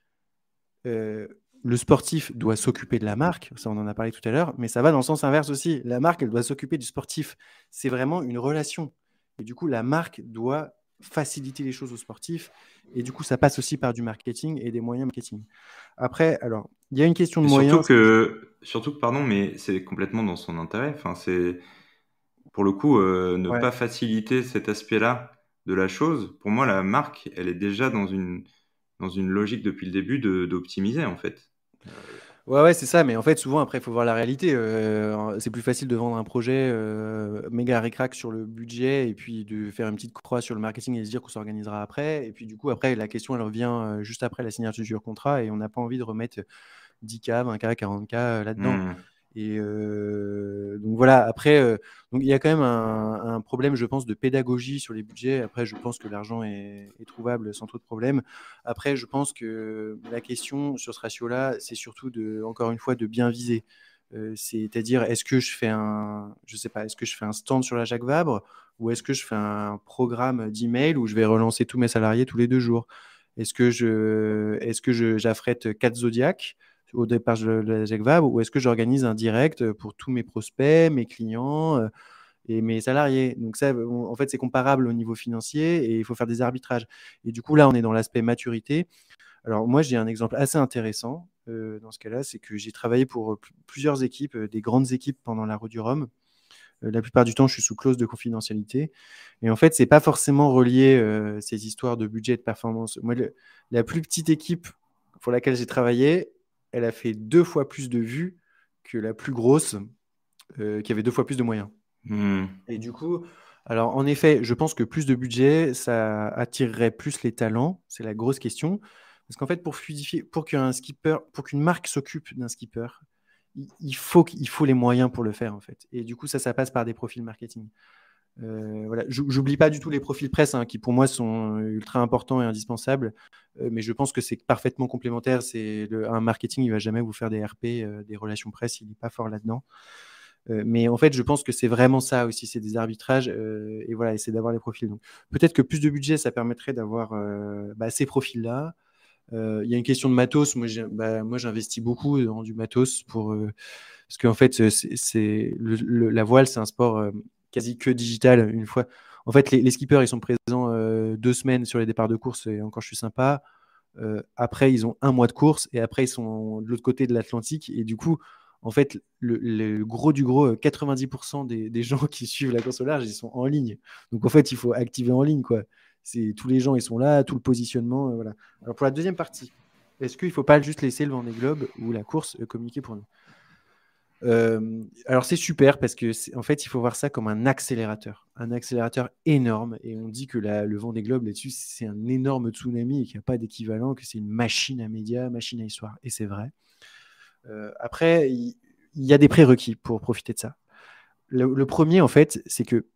euh, le sportif doit s'occuper de la marque, ça on en a parlé tout à l'heure, mais ça va dans le sens inverse aussi. La marque, elle doit s'occuper du sportif. C'est vraiment une relation. Et du coup, la marque doit faciliter les choses aux sportifs. Et du coup, ça passe aussi par du marketing et des moyens marketing. Après, alors, il y a une question de moyens. Surtout que, surtout que, pardon, mais c'est complètement dans son intérêt. Enfin, c'est pour le coup, euh, ne pas faciliter cet aspect-là de la chose. Pour moi, la marque, elle est déjà dans une, dans une logique depuis le début d'optimiser, en fait. Ouais, ouais, c'est ça. Mais en fait, souvent, après, il faut voir la réalité. Euh, c'est plus facile de vendre un projet euh, méga récrac sur le budget et puis de faire une petite croix sur le marketing et de se dire qu'on s'organisera après. Et puis, du coup, après, la question, elle revient euh, juste après la signature du contrat et on n'a pas envie de remettre 10K, 20K, 40K là-dedans. Mmh. Et euh, donc voilà, après, euh, il y a quand même un, problème, je pense, de pédagogie sur les budgets. Après, je pense que l'argent est, trouvable sans trop de problèmes. Après, je pense que la question sur ce ratio-là, c'est surtout encore une fois, de bien viser. Euh, c'est-à-dire, est-ce que je fais un, je sais pas, est-ce que je fais un stand sur la Jacques Vabre ou est-ce que je fais un programme d'email où je vais relancer tous mes salariés tous les deux jours? Est-ce que je, que j'affrète quatre Zodiacs? Au départ de la Vabre ou est-ce que j'organise un direct pour tous mes prospects, mes clients, euh, et mes salariés? Donc ça, en fait, c'est comparable au niveau financier et il faut faire des arbitrages. Et du coup, là, on est dans l'aspect maturité. Alors moi, j'ai un exemple assez intéressant dans ce cas-là, c'est que j'ai travaillé pour plusieurs équipes, des grandes équipes pendant la Route du Rhum. la plupart du temps, je suis sous clause de confidentialité. Et en fait, c'est pas forcément relié ces histoires de budget de performance. Moi, la plus petite équipe pour laquelle j'ai travaillé, elle a fait deux fois plus de vues que la plus grosse, euh, qui avait deux fois plus de moyens. Hmm. Et du coup, alors en effet, je pense que plus de budget, ça attirerait plus les talents. C'est la grosse question. Parce qu'en fait, pour fluidifier, pour qu'un skipper, pour qu'une marque s'occupe d'un skipper, il, faut, il faut les moyens pour le faire en fait. Et du coup, ça, ça passe par des profils marketing. Euh, voilà. J'oublie pas du tout les profils presse hein, qui pour moi sont ultra importants et indispensables, euh, mais je pense que c'est parfaitement complémentaire. C'est un marketing, il va jamais vous faire des RP, euh, des relations presse, il n'est pas fort là-dedans. mais en fait, je pense que c'est vraiment ça aussi, c'est des arbitrages et voilà, c'est d'avoir les profils. Donc peut-être que plus de budget, ça permettrait d'avoir bah, ces profils-là. Il y a une question de matos. Moi, bah, j'investis beaucoup dans du matos pour parce qu'en fait, c'est la voile, c'est un sport quasi que digital une fois. En fait, les, skippers, ils sont présents euh, deux semaines sur les départs de course et encore, je suis sympa. Euh, après, ils ont un mois de course et après, ils sont de l'autre côté de l'Atlantique. Et du coup, en fait, le, gros du gros, 90% des, gens qui suivent la course au large, ils sont en ligne. Donc, en fait, il faut activer en ligne. quoi. C'est Tous les gens, ils sont là, tout le positionnement. Euh, voilà. Alors, pour la deuxième partie, est-ce qu'il ne faut pas juste laisser le vent des globes ou la course communiquer pour nous? Euh, alors c'est super parce que en fait il faut voir ça comme un accélérateur, un accélérateur énorme et on dit que le vent des globes là-dessus c'est un énorme tsunami et qu'il n'y a pas d'équivalent, que c'est une machine à médias, machine à histoire et c'est vrai. Euh, après il, y, a des prérequis pour profiter de ça. Le, premier en fait c'est que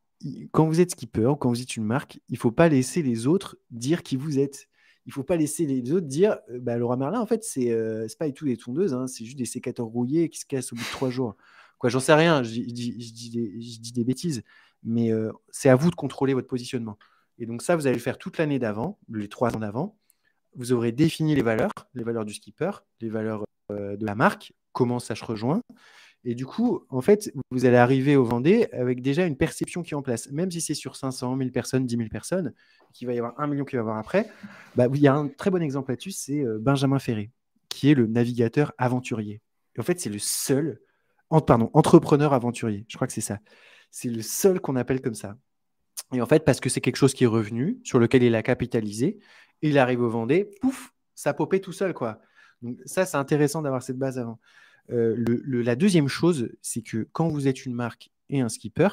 quand vous êtes skipper, quand vous êtes une marque, il faut pas laisser les autres dire qui vous êtes il faut pas laisser les autres dire euh, bah, Laura Merlin, en fait, c'est euh, pas du tout des tondeuses, hein, c'est juste des sécateurs rouillés qui se cassent au bout de trois jours. Quoi, j'en sais rien, je, dis, des, bêtises, mais euh, c'est à vous de contrôler votre positionnement. Et donc, ça, vous allez le faire toute l'année d'avant, les trois ans d'avant. Vous aurez défini les valeurs, les valeurs du skipper, les valeurs de la marque, comment ça se rejoint. Et du coup, en fait, vous allez arriver au Vendée avec déjà une perception qui est en place. Même si c'est sur 500, 1000 personnes, 10 000 personnes, qu'il va y avoir un million qui va avoir après, bah, il y a un très bon exemple là-dessus, c'est euh, Benjamin Ferré, qui est le navigateur aventurier. En fait, c'est le seul, pardon, entrepreneur aventurier. Je crois que c'est ça. C'est le seul qu'on appelle comme ça. Et en fait, parce que c'est quelque chose qui est revenu, sur lequel il a capitalisé, il arrive au Vendée, pouf, ça popait tout seul, quoi. Donc ça, c'est intéressant d'avoir cette base avant. Euh, la deuxième chose, c'est que quand vous êtes une marque et un skipper,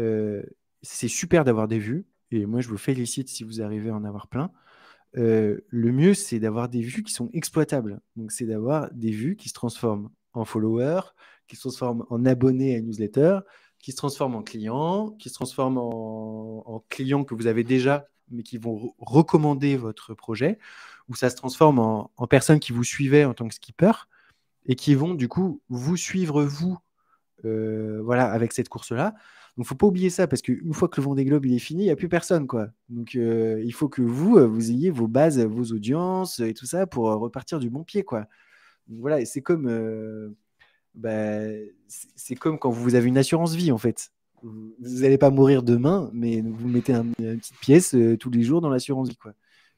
euh, c'est super d'avoir des vues. Et moi, je vous félicite si vous arrivez à en avoir plein. Euh, le mieux, c'est d'avoir des vues qui sont exploitables. Donc, c'est d'avoir des vues qui se transforment en followers, qui se transforment en abonnés à une newsletter, qui se transforment en clients, qui se transforment en, clients que vous avez déjà, mais qui vont recommander votre projet, ou ça se transforme en, en personnes qui vous suivaient en tant que skipper et qui vont du coup vous suivre vous euh, voilà avec cette course là donc faut pas oublier ça parce qu'une fois que le Vendée Globe il est fini il n'y a plus personne quoi. Donc euh, il faut que vous euh, vous ayez vos bases vos audiences et tout ça pour repartir du bon pied quoi. Donc, voilà c'est comme bah, c'est comme quand vous avez une assurance vie en fait. Vous n'allez pas mourir demain mais vous mettez une petite pièce tous les jours dans l'assurance vie quoi.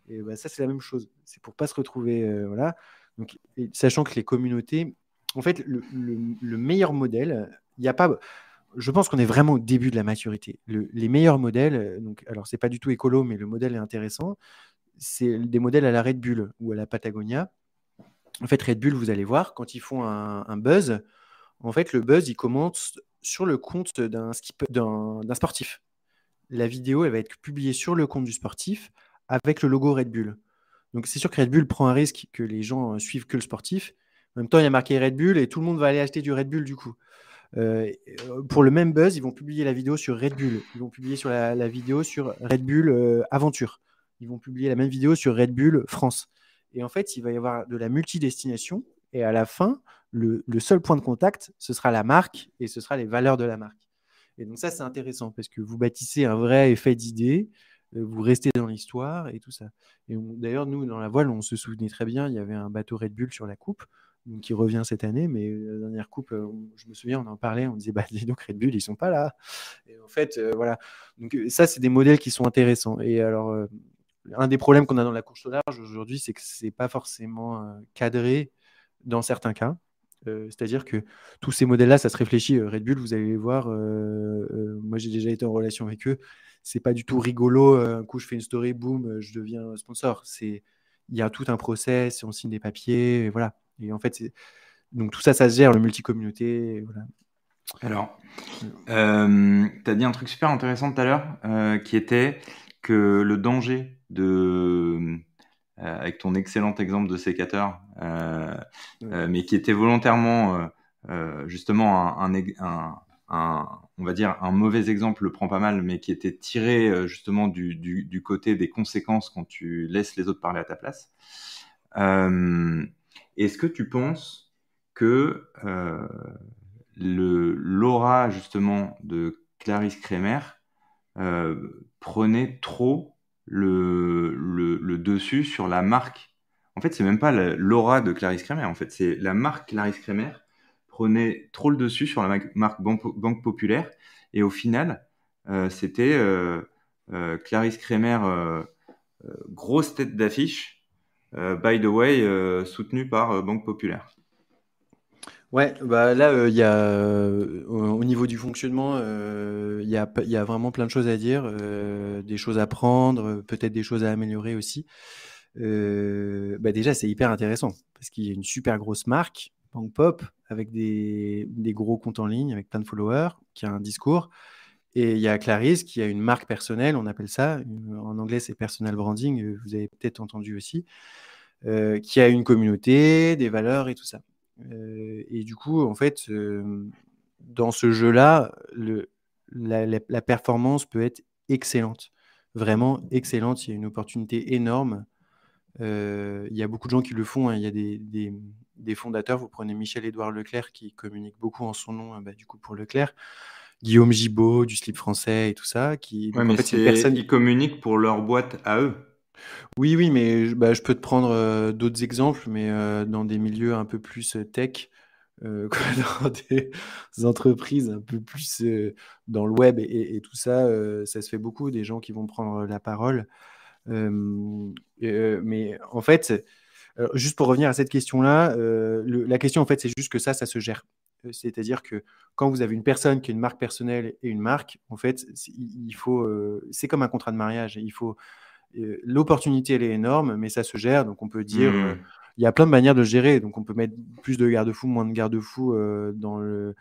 Et bah, ça c'est la même chose. C'est pour pas se retrouver voilà sachant que les communautés, en fait, le, meilleur modèle, il n'y a pas. Je pense qu'on est vraiment au début de la maturité. les meilleurs modèles, donc, alors c'est pas du tout écolo, mais le modèle est intéressant. C'est des modèles à la Red Bull ou à la Patagonia. En fait, Red Bull, vous allez voir, quand ils font un, buzz, en fait, le buzz, il commence sur le compte d'un sportif. La vidéo, va être publiée sur le compte du sportif avec le logo Red Bull. Donc c'est sûr que Red Bull prend un risque que les gens euh, suivent que le sportif. En même temps, il y a marqué Red Bull et tout le monde va aller acheter du Red Bull du coup. Euh, euh, pour le même buzz, ils vont publier la vidéo sur Red Bull. Ils vont publier la, vidéo sur Red Bull Aventure. Ils vont publier la même vidéo sur Red Bull France. Et en fait, il va y avoir de la multidestination. Et à la fin, le, le, seul point de contact, ce sera la marque et ce sera les valeurs de la marque. Et donc ça, c'est intéressant parce que vous bâtissez un vrai effet d'idée vous restez dans l'histoire et tout ça. Et d'ailleurs, nous, dans la voile, on se souvenait très bien, il y avait un bateau Red Bull sur la coupe. qui revient cette année. Mais la dernière coupe, je me souviens, on en parlait, on disait, bah, dis donc, Red Bull, ils sont pas là. Et en fait, voilà. Donc, ça, c'est des modèles qui sont intéressants. Et alors, un des problèmes qu'on a dans la course au large aujourd'hui, c'est que c'est pas forcément cadré dans certains cas. Euh, c'est-à-dire que tous ces modèles-là, ça se réfléchit. Euh, Red Bull, vous allez les voir. Euh, moi, j'ai déjà été en relation avec eux. C'est pas du tout rigolo. Un coup, je fais une story, boum, je deviens sponsor. C'est il y a tout un process, on signe des papiers, et voilà. Et en fait, donc tout ça, ça se gère, le multi-communauté. Voilà. Alors, tu as dit un truc super intéressant tout à l'heure, qui était que le danger de euh, avec ton excellent exemple de sécateur, euh, euh, mais qui était volontairement justement un, un, on va dire un mauvais exemple le prend pas mal, mais qui était tiré justement du, du, côté des conséquences quand tu laisses les autres parler à ta place. Est-ce que tu penses que le l'aura justement de Clarisse Kremer prenait trop le, le, dessus sur la marque? En fait, c'est même pas l'aura de Clarisse Kremer, en fait, c'est la marque Clarisse Kremer prenait trop le dessus sur la marque Banque, Populaire. Et au final, euh, c'était euh, euh, Clarisse Kremer, grosse tête d'affiche, by the way, soutenue par Banque Populaire. Ouais, bah là, il y a, au niveau du fonctionnement, il y a, vraiment plein de choses à dire, des choses à prendre, peut-être des choses à améliorer aussi. bah déjà, c'est hyper intéressant parce qu'il y a une super grosse marque, Bank Pop, avec des, gros comptes en ligne, avec plein de followers, qui a un discours. Et il y a Clarisse qui a une marque personnelle, on appelle ça. En anglais, c'est personal branding, vous avez peut-être entendu aussi. qui a une communauté, des valeurs et tout ça. Euh, et du coup, en fait, dans ce jeu-là, la, performance peut être excellente, vraiment excellente. Il y a une opportunité énorme. Euh, il y a beaucoup de gens qui le font. Hein. Il y a des, des, fondateurs. Vous prenez Michel-Édouard Leclerc qui communique beaucoup en son nom, bah, du coup pour Leclerc. Guillaume Gibaud du slip français et tout ça. Qui, ouais, mais personne... ils communiquent pour leur boîte à eux. Oui, oui, mais bah, je peux te prendre euh, d'autres exemples, mais euh, dans des milieux un peu plus euh, tech, dans des entreprises un peu plus dans le web et, tout ça, ça se fait beaucoup, des gens qui vont prendre la parole. mais en fait, juste pour revenir à cette question-là, la question, en fait, c'est juste que ça, ça se gère. C'est-à-dire que quand vous avez une personne qui a une marque personnelle et une marque, en fait, il faut, c'est comme un contrat de mariage. Il faut, l'opportunité, elle est énorme, mais ça se gère. Donc, on peut dire, euh, mmh. il y a plein de manières de gérer. Donc, on peut mettre plus de garde-fous, moins de garde-fous euh, dans le,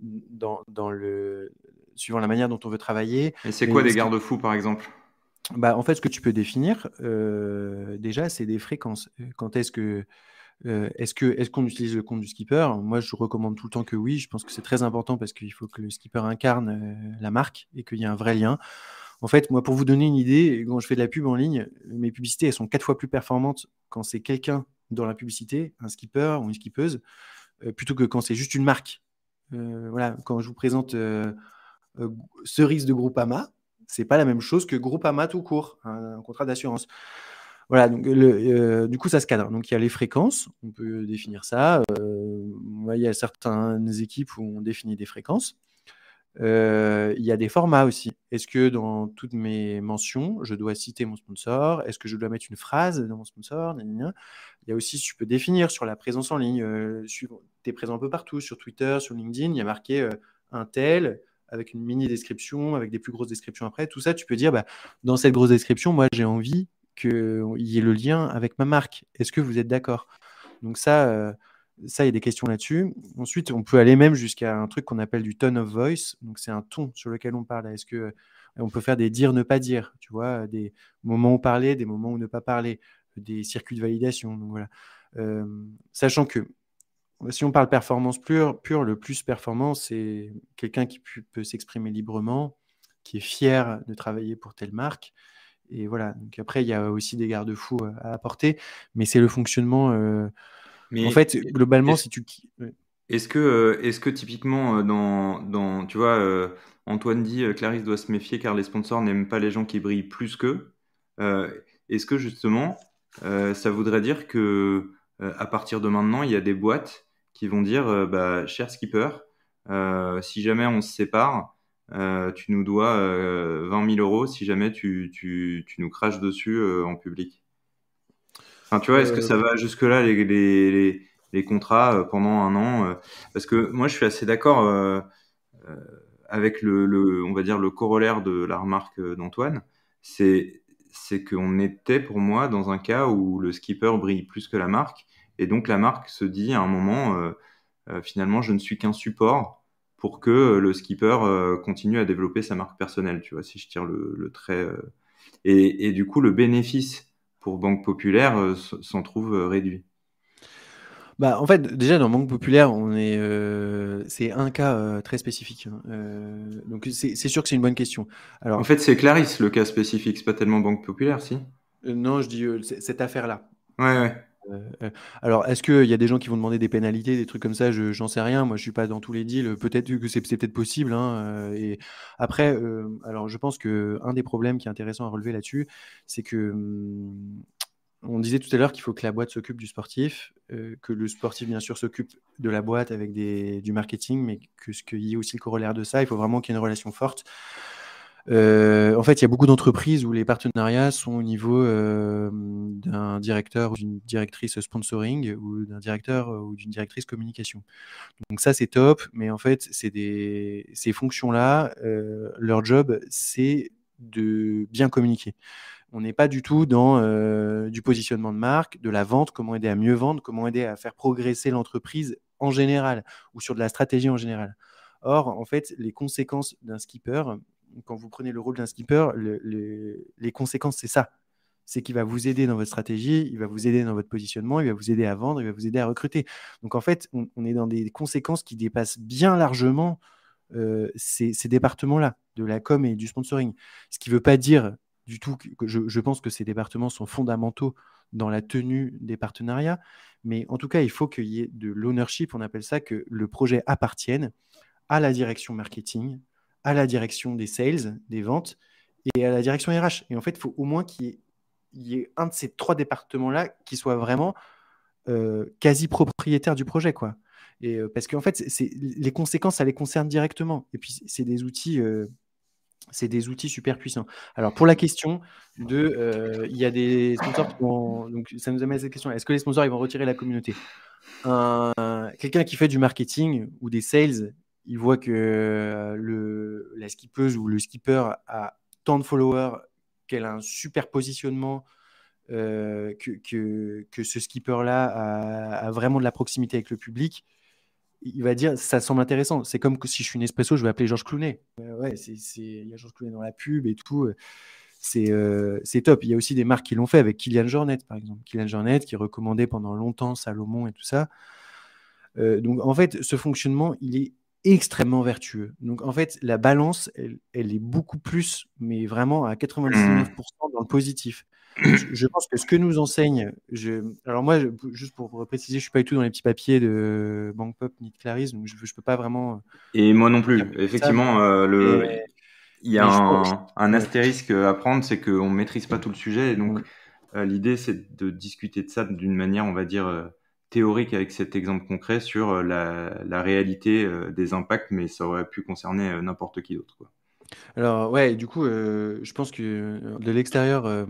dans, dans, le, suivant la manière dont on veut travailler. Et c'est quoi des garde-fous, par exemple? Bah, En fait, ce que tu peux définir, euh, déjà, c'est des fréquences. Quand est-ce que. est-ce que est-ce qu'on utilise le compte du skipper? Moi, je recommande tout le temps que oui. Je pense que c'est très important parce qu'il faut que le skipper incarne la marque et qu'il y ait un vrai lien. En fait, moi, pour vous donner une idée, quand je fais de la pub en ligne, mes publicités, elles sont quatre fois plus performantes quand c'est quelqu'un dans la publicité, un skipper ou une skippeuse, euh, plutôt que quand c'est juste une marque. Euh, voilà, quand je vous présente euh, Cerise de Groupama, c'est pas la même chose que Groupama tout court, un, contrat d'assurance. Voilà, donc du coup, ça se cadre. Donc, il y a les fréquences, on peut définir ça. il y a certaines équipes où on définit des fréquences. Euh, il y a des formats aussi. Est-ce que dans toutes mes mentions, je dois citer mon sponsor? Est-ce que je dois mettre une phrase dans mon sponsor? Il y a aussi, tu peux définir sur la présence en ligne. Euh, tu es présent un peu partout, sur Twitter, sur LinkedIn, il y a marqué euh, un tel avec une mini description, avec des plus grosses descriptions après. Tout ça, tu peux dire, bah, dans cette grosse description, moi, j'ai envie qu'il y ait le lien avec ma marque. Est-ce que vous êtes d'accord? Donc ça, ça, il y a des questions là-dessus. Ensuite, on peut aller même jusqu'à un truc qu'on appelle du tone of voice. Donc, c'est un ton sur lequel on parle. Est-ce que euh, on peut faire des dire, ne pas dire, tu vois, des moments où parler, des moments où ne pas parler, des circuits de validation. Voilà. Euh, sachant que si on parle performance pure, pure le plus performant, c'est quelqu'un qui peut s'exprimer librement, qui est fier de travailler pour telle marque. Et voilà. Donc après, il y a aussi des garde-fous euh, à apporter, mais c'est le fonctionnement en fait, globalement, si tu. Est-ce que, euh, est-ce que typiquement, euh, dans, dans, tu vois, euh, Antoine dit Clarisse doit se méfier car les sponsors n'aiment pas les gens qui brillent plus qu'eux. est-ce que justement, ça voudrait dire que à partir de maintenant, il y a des boîtes qui vont dire, bah, cher skipper, si jamais on se sépare, tu nous dois 20 000 euros si jamais tu, tu, tu nous craches dessus en public. Enfin, tu vois, est-ce que ça va jusque-là les, les, les, contrats pendant un an Parce que moi, je suis assez d'accord avec le, le, on va dire, le corollaire de la remarque d'Antoine. C'est c'est qu'on était pour moi dans un cas où le skipper brille plus que la marque, et donc la marque se dit à un moment, euh, euh, finalement, je ne suis qu'un support pour que le skipper euh, continue à développer sa marque personnelle, tu vois, si je tire le, trait. Et, et, du coup, le bénéfice pour Banque Populaire s'en trouve réduit. Bah, en fait, déjà dans Banque Populaire, on est, euh, c'est un cas euh, très spécifique. Hein. Euh, donc c'est sûr que c'est une bonne question. Alors, en fait, c'est Clarisse le cas spécifique, c'est pas tellement Banque Populaire, si? Non, je dis cette affaire-là. Ouais, ouais. Alors, est-ce qu'il y a des gens qui vont demander des pénalités, des trucs comme ça? Je j'en sais rien. Moi, je suis pas dans tous les deals. Peut-être que c'est peut-être possible. Hein, et après, alors, je pense que un des problèmes qui est intéressant à relever là-dessus, c'est que hum, on disait tout à l'heure qu'il faut que la boîte s'occupe du sportif, euh, que le sportif, bien sûr, s'occupe de la boîte avec du marketing, mais que ce qu'il y ait aussi le corollaire de ça, il faut vraiment qu'il y ait une relation forte. Euh, en fait, il y a beaucoup d'entreprises où les partenariats sont au niveau euh, d'un directeur ou d'une directrice sponsoring ou d'un directeur ou d'une directrice communication. Donc ça, c'est top, mais en fait, c'est ces fonctions-là, leur job, c'est de bien communiquer. On n'est pas du tout dans euh, du positionnement de marque, de la vente, comment aider à mieux vendre, comment aider à faire progresser l'entreprise en général ou sur de la stratégie en général. Or, en fait, les conséquences d'un skipper, quand vous prenez le rôle d'un skipper, les conséquences, c'est ça. C'est qu'il va vous aider dans votre stratégie, il va vous aider dans votre positionnement, il va vous aider à vendre, il va vous aider à recruter. Donc, en fait, on, est dans des conséquences qui dépassent bien largement euh, ces, départements-là, de la com et du sponsoring. Ce qui ne veut pas dire du tout. Je, pense que ces départements sont fondamentaux dans la tenue des partenariats. Mais en tout cas, il faut qu'il y ait de l'ownership, on appelle ça, que le projet appartienne à la direction marketing, à la direction des sales, des ventes et à la direction RH. Et en fait, il faut au moins qu'il y, ait un de ces trois départements-là qui soit vraiment euh, quasi propriétaire du projet. quoi. Et, euh, parce qu'en fait, les conséquences, ça les concerne directement. Et puis, c'est des outils. Euh, c'est des outils super puissants. Alors, pour la question de, euh, il y a des sponsors qui vont, donc ça nous amène à cette question est-ce que les sponsors vont retirer la communauté? Quelqu'un qui fait du marketing ou des sales, il voit que euh, le, la skippeuse ou le skipper a tant de followers, qu'elle a un super positionnement, euh, que, que, ce skipper-là a, vraiment de la proximité avec le public il va dire ça semble intéressant. C'est comme si je suis Nespresso, je vais appeler Georges Clounet. Euh, ouais, il y a Georges Clounet dans la pub et tout. C'est, euh, top. Il y a aussi des marques qui l'ont fait avec Kylian Jornet, par exemple. Kylian Jornet qui recommandait pendant longtemps Salomon et tout ça. donc en fait, ce fonctionnement, il est extrêmement vertueux. Donc en fait, la balance, elle, elle est beaucoup plus, mais vraiment à 99% dans le positif je, pense que ce que nous enseigne, je, alors moi, juste pour préciser, je suis pas du tout dans les petits papiers de Bank Pop ni de Clarisse, donc je, ne peux pas vraiment. Euh, Et moi non plus. Effectivement, euh, le, il y a un, astérisque à prendre, c'est qu'on ne maîtrise pas tout le sujet. Et donc, euh, l'idée, c'est de discuter de ça d'une manière, on va dire, théorique avec cet exemple concret sur la, la réalité des impacts, mais ça aurait pu concerner n'importe qui d'autre. Alors ouais, du coup, euh, je pense que euh, de l'extérieur, euh,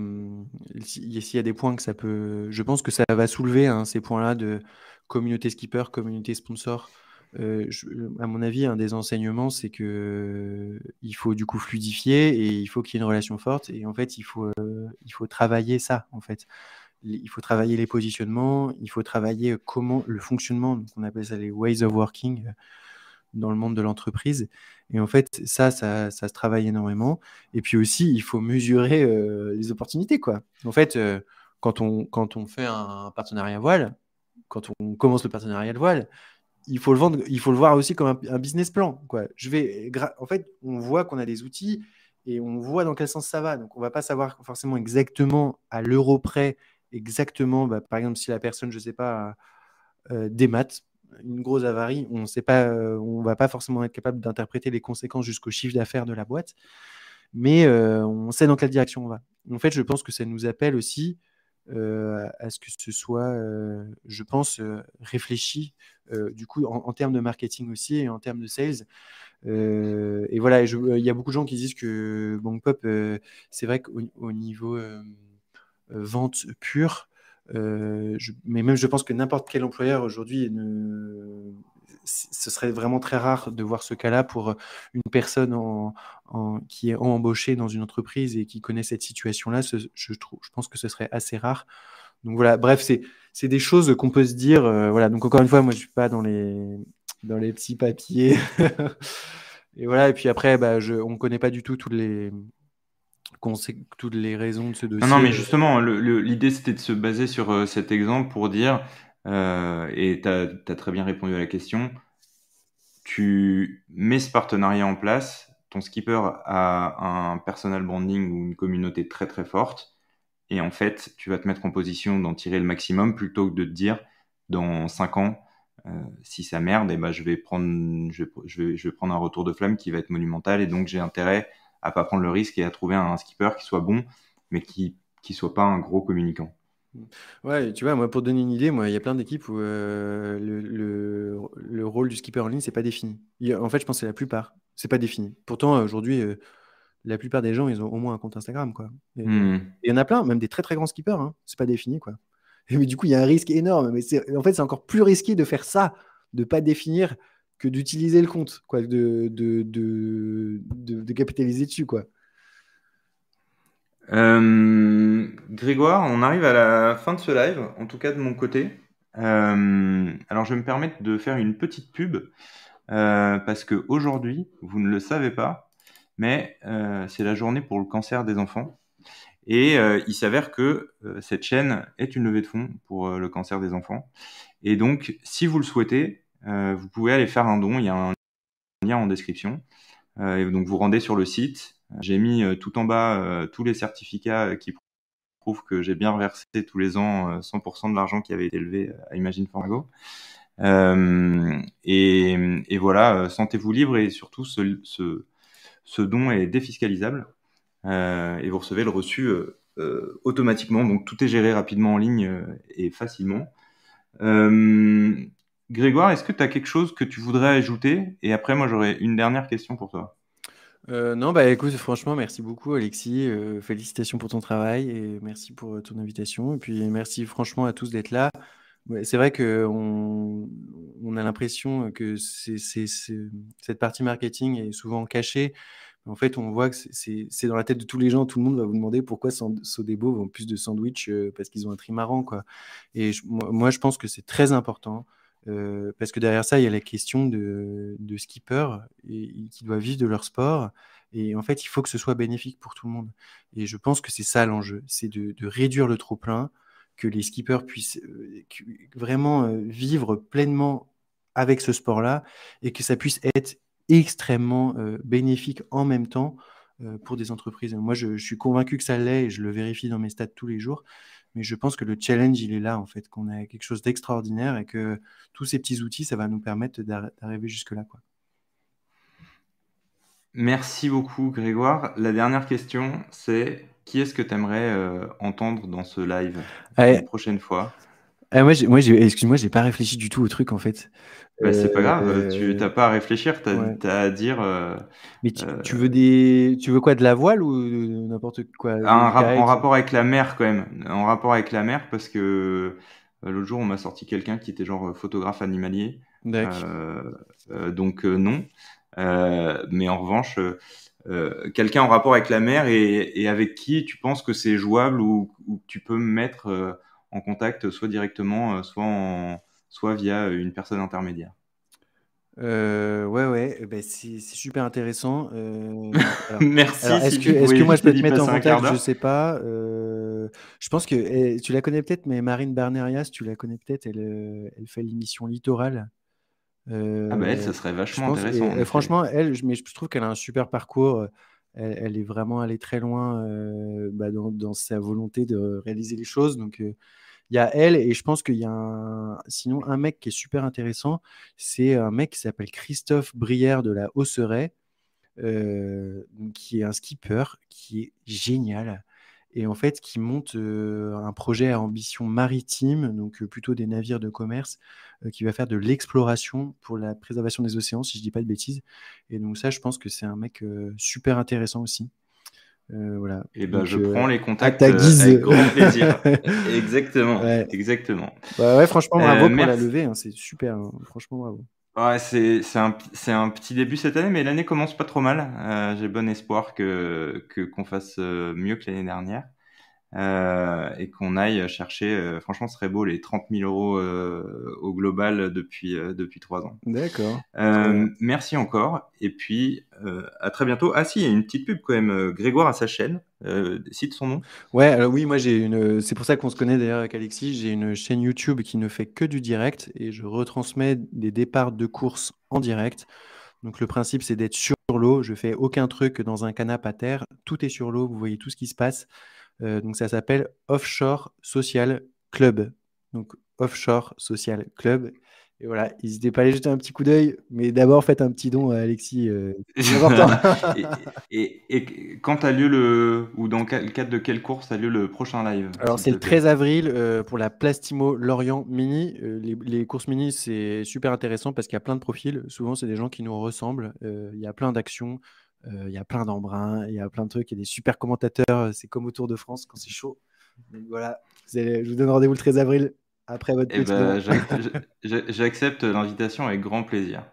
s'il y a des points que ça peut, je pense que ça va soulever hein, ces points-là de communauté skipper, communauté sponsor. à mon avis, un des enseignements, c'est que il faut du coup fluidifier et il faut qu'il y ait une relation forte. Et en fait, il faut, il faut travailler ça. En fait, il faut travailler les positionnements, il faut travailler comment le fonctionnement, on appelle ça les ways of working dans le monde de l'entreprise. Et en fait, ça, ça, ça, se travaille énormément. Et puis aussi, il faut mesurer euh, les opportunités. Quoi. En fait, euh, quand, on, quand on fait un partenariat voile, quand on commence le partenariat de voile, il faut le vendre, il faut le voir aussi comme un, business plan. Quoi. Je vais, en fait, on voit qu'on a des outils et on voit dans quel sens ça va. Donc, on va pas savoir forcément exactement à l'euro près, exactement, bah, par exemple, si la personne, je sais pas, euh, des maths, une grosse avarie, on ne pas, euh, on va pas forcément être capable d'interpréter les conséquences jusqu'au chiffre d'affaires de la boîte, mais euh, on sait dans quelle direction on va. En fait, je pense que ça nous appelle aussi à ce que ce soit, je pense, réfléchi, du coup, en, termes de marketing aussi et en termes de sales. et voilà, il y a beaucoup de gens qui disent que Bank Pop, c'est vrai qu'au niveau vente pure, mais même je pense que n'importe quel employeur aujourd'hui ce serait vraiment très rare de voir ce cas-là pour une personne qui est embauchée dans une entreprise et qui connaît cette situation-là. Je, pense que ce serait assez rare. Donc voilà, bref, c'est des choses qu'on peut se dire. Euh, voilà, donc encore une fois, moi, je suis pas dans les, dans les petits papiers. et voilà, et puis après, bah, je, on ne connaît pas du tout toutes les, toutes les raisons de ce dossier. Non, non mais justement, l'idée, c'était de se baser sur euh, cet exemple pour dire euh, et tu as, très bien répondu à la question. Tu mets ce partenariat en place, ton skipper a un personal branding ou une communauté très très forte, et en fait, tu vas te mettre en position d'en tirer le maximum plutôt que de te dire dans 5 ans, euh, si ça merde, eh ben, je, vais prendre, je, vais, je vais prendre un retour de flamme qui va être monumental, et donc j'ai intérêt à pas prendre le risque et à trouver un skipper qui soit bon, mais qui ne soit pas un gros communicant. Ouais, tu vois, moi, pour donner une idée, moi, il y a plein d'équipes où euh, le, le, rôle du skipper en ligne, c'est pas défini. en fait, je pense que c'est la plupart, c'est pas défini. Pourtant, aujourd'hui, euh, la plupart des gens, ils ont au moins un compte Instagram, quoi. Hmm. Il y en a plein, même des très très grands skippers, hein, c'est pas défini, quoi. Et, mais du coup, il y a un risque énorme. Mais en fait, c'est encore plus risqué de faire ça, de pas définir, que d'utiliser le compte, quoi, de, de, de, capitaliser dessus, quoi. Euh, Grégoire, on arrive à la fin de ce live, en tout cas de mon côté. Euh, alors je vais me permettre de faire une petite pub euh, parce que aujourd'hui, vous ne le savez pas, mais c'est la journée pour le cancer des enfants. Et il s'avère que cette chaîne est une levée de fonds pour le cancer des enfants. Et donc, si vous le souhaitez, vous pouvez aller faire un don. Il y a un lien en description. et donc, vous rendez sur le site j'ai mis euh, tout en bas euh, tous les certificats euh, qui prouvent que j'ai bien reversé tous les ans 100% de l'argent qui avait été élevé à Imagine Formago. Et, et, voilà, sentez-vous libre et surtout ce don est défiscalisable et vous recevez le reçu automatiquement. Donc tout est géré rapidement en ligne et facilement. Grégoire, est-ce que tu as quelque chose que tu voudrais ajouter? Et après, moi, j'aurais une dernière question pour toi. Euh, non, bah écoute, franchement, merci beaucoup, Alexis. Euh, félicitations pour ton travail et merci pour euh, ton invitation. Et puis merci franchement à tous d'être là. c'est vrai qu'on on a l'impression que cette partie marketing est souvent cachée. En fait, on voit que c'est, dans la tête de tous les gens. Tout le monde va vous demander pourquoi Sodebo vend plus de sandwich parce qu'ils ont un trimaran, quoi. Et moi, je pense que c'est très important parce que derrière ça, il y a la question de, skippers qui doivent vivre de leur sport. Et en fait, il faut que ce soit bénéfique pour tout le monde. Et je pense que c'est ça l'enjeu, c'est de, réduire le trop-plein, que les skippers puissent vraiment vivre pleinement avec ce sport-là et que ça puisse être extrêmement bénéfique en même temps pour des entreprises. Moi, je, je suis convaincu que ça l'est et je le vérifie dans mes stats tous les jours. Mais je pense que le challenge, il est là, en fait, qu'on a quelque chose d'extraordinaire et que tous ces petits outils, ça va nous permettre d'arriver jusque-là. Quoi. Merci beaucoup, Grégoire. La dernière question, c'est qui est-ce que tu aimerais euh, entendre dans ce live la prochaine fois? Ah, moi, moi excuse-moi, j'ai pas réfléchi du tout au truc en fait. Bah, c'est pas grave, euh, tu n'as pas à réfléchir, tu as, à dire. Euh, Mais tu, veux des, tu veux quoi, de la voile ou n'importe quoi En rapport avec la mer quand même, en rapport avec la mer parce que l'autre jour on m'a sorti quelqu'un qui était genre photographe animalier. donc non. mais en revanche, quelqu'un en rapport avec la mer et, et, avec qui tu penses que c'est jouable ou, ou tu peux me mettre en contact, soit directement, euh, soit, soit via une personne intermédiaire. Euh, ouais, ouais, eh ben, c'est super intéressant. Euh, Merci. Est-ce que, moi je peux te mettre en contact? Je sais pas. je pense que eh, tu la connais peut-être, mais Marine Bernerias, tu la connais peut-être. Elle, elle fait l'émission Littoral. ah bah elle, ça serait vachement intéressant. franchement, elle, mais je trouve qu'elle a un super parcours. Elle, est vraiment allée très loin bah, dans, sa volonté de réaliser les choses. Donc il y a elle et je pense qu'il y a un, sinon un mec qui est super intéressant. C'est un mec qui s'appelle Christophe Brière de la Hausseraie, euh, qui est un skipper qui est génial. Et en fait qui monte un projet à ambition maritime, donc plutôt des navires de commerce, qui va faire de l'exploration pour la préservation des océans, si je dis pas de bêtises. Et donc ça, je pense que c'est un mec super intéressant aussi. voilà. Et eh ben, je prends les contacts avec grand plaisir. exactement, exactement. Bah ouais, franchement, bravo pour la levée, hein, c'est super, hein. franchement, bravo. Ouais, c'est un, un petit début cette année, mais l'année commence pas trop mal. Euh, j'ai bon espoir que que qu'on fasse euh, mieux que l'année dernière. Euh, et qu'on aille chercher, euh, franchement, ce serait beau, les 30 000 euros euh, au global depuis depuis trois ans. D'accord. merci encore, et puis à très bientôt. Ah si, il y a une petite pub quand même. Grégoire a sa chaîne. Cite son nom. Ouais, alors oui, moi j'ai une. C'est pour ça qu'on se connaît d'ailleurs avec Alexis. J'ai une chaîne YouTube qui ne fait que du direct et je retransmets des départs de courses en direct. Donc le principe c'est d'être sur l'eau. Je fais aucun truc dans un canapé à terre. Tout est sur l'eau. Vous voyez tout ce qui se passe. Euh, donc ça s'appelle Offshore Social Club. Donc Offshore Social Club. Et voilà, n'hésitez pas à aller jeter un petit coup d'œil, mais d'abord faites un petit don à Alexis. Euh, et, et, quand a lieu le, ou dans le cadre de quelle course a lieu le prochain live Alors c'est le 13 avril euh, pour la Plastimo Lorient Mini. les, les, courses mini, c'est super intéressant parce qu'il y a plein de profils. Souvent, c'est des gens qui nous ressemblent. Il y a plein d'actions. Euh, il y a plein d'embruns, il y a plein de trucs, il y a des super commentateurs. C'est comme au Tour de France quand c'est chaud. Donc voilà, je vous donne rendez-vous le 13 avril après votre eh ben, J'accepte l'invitation avec grand plaisir.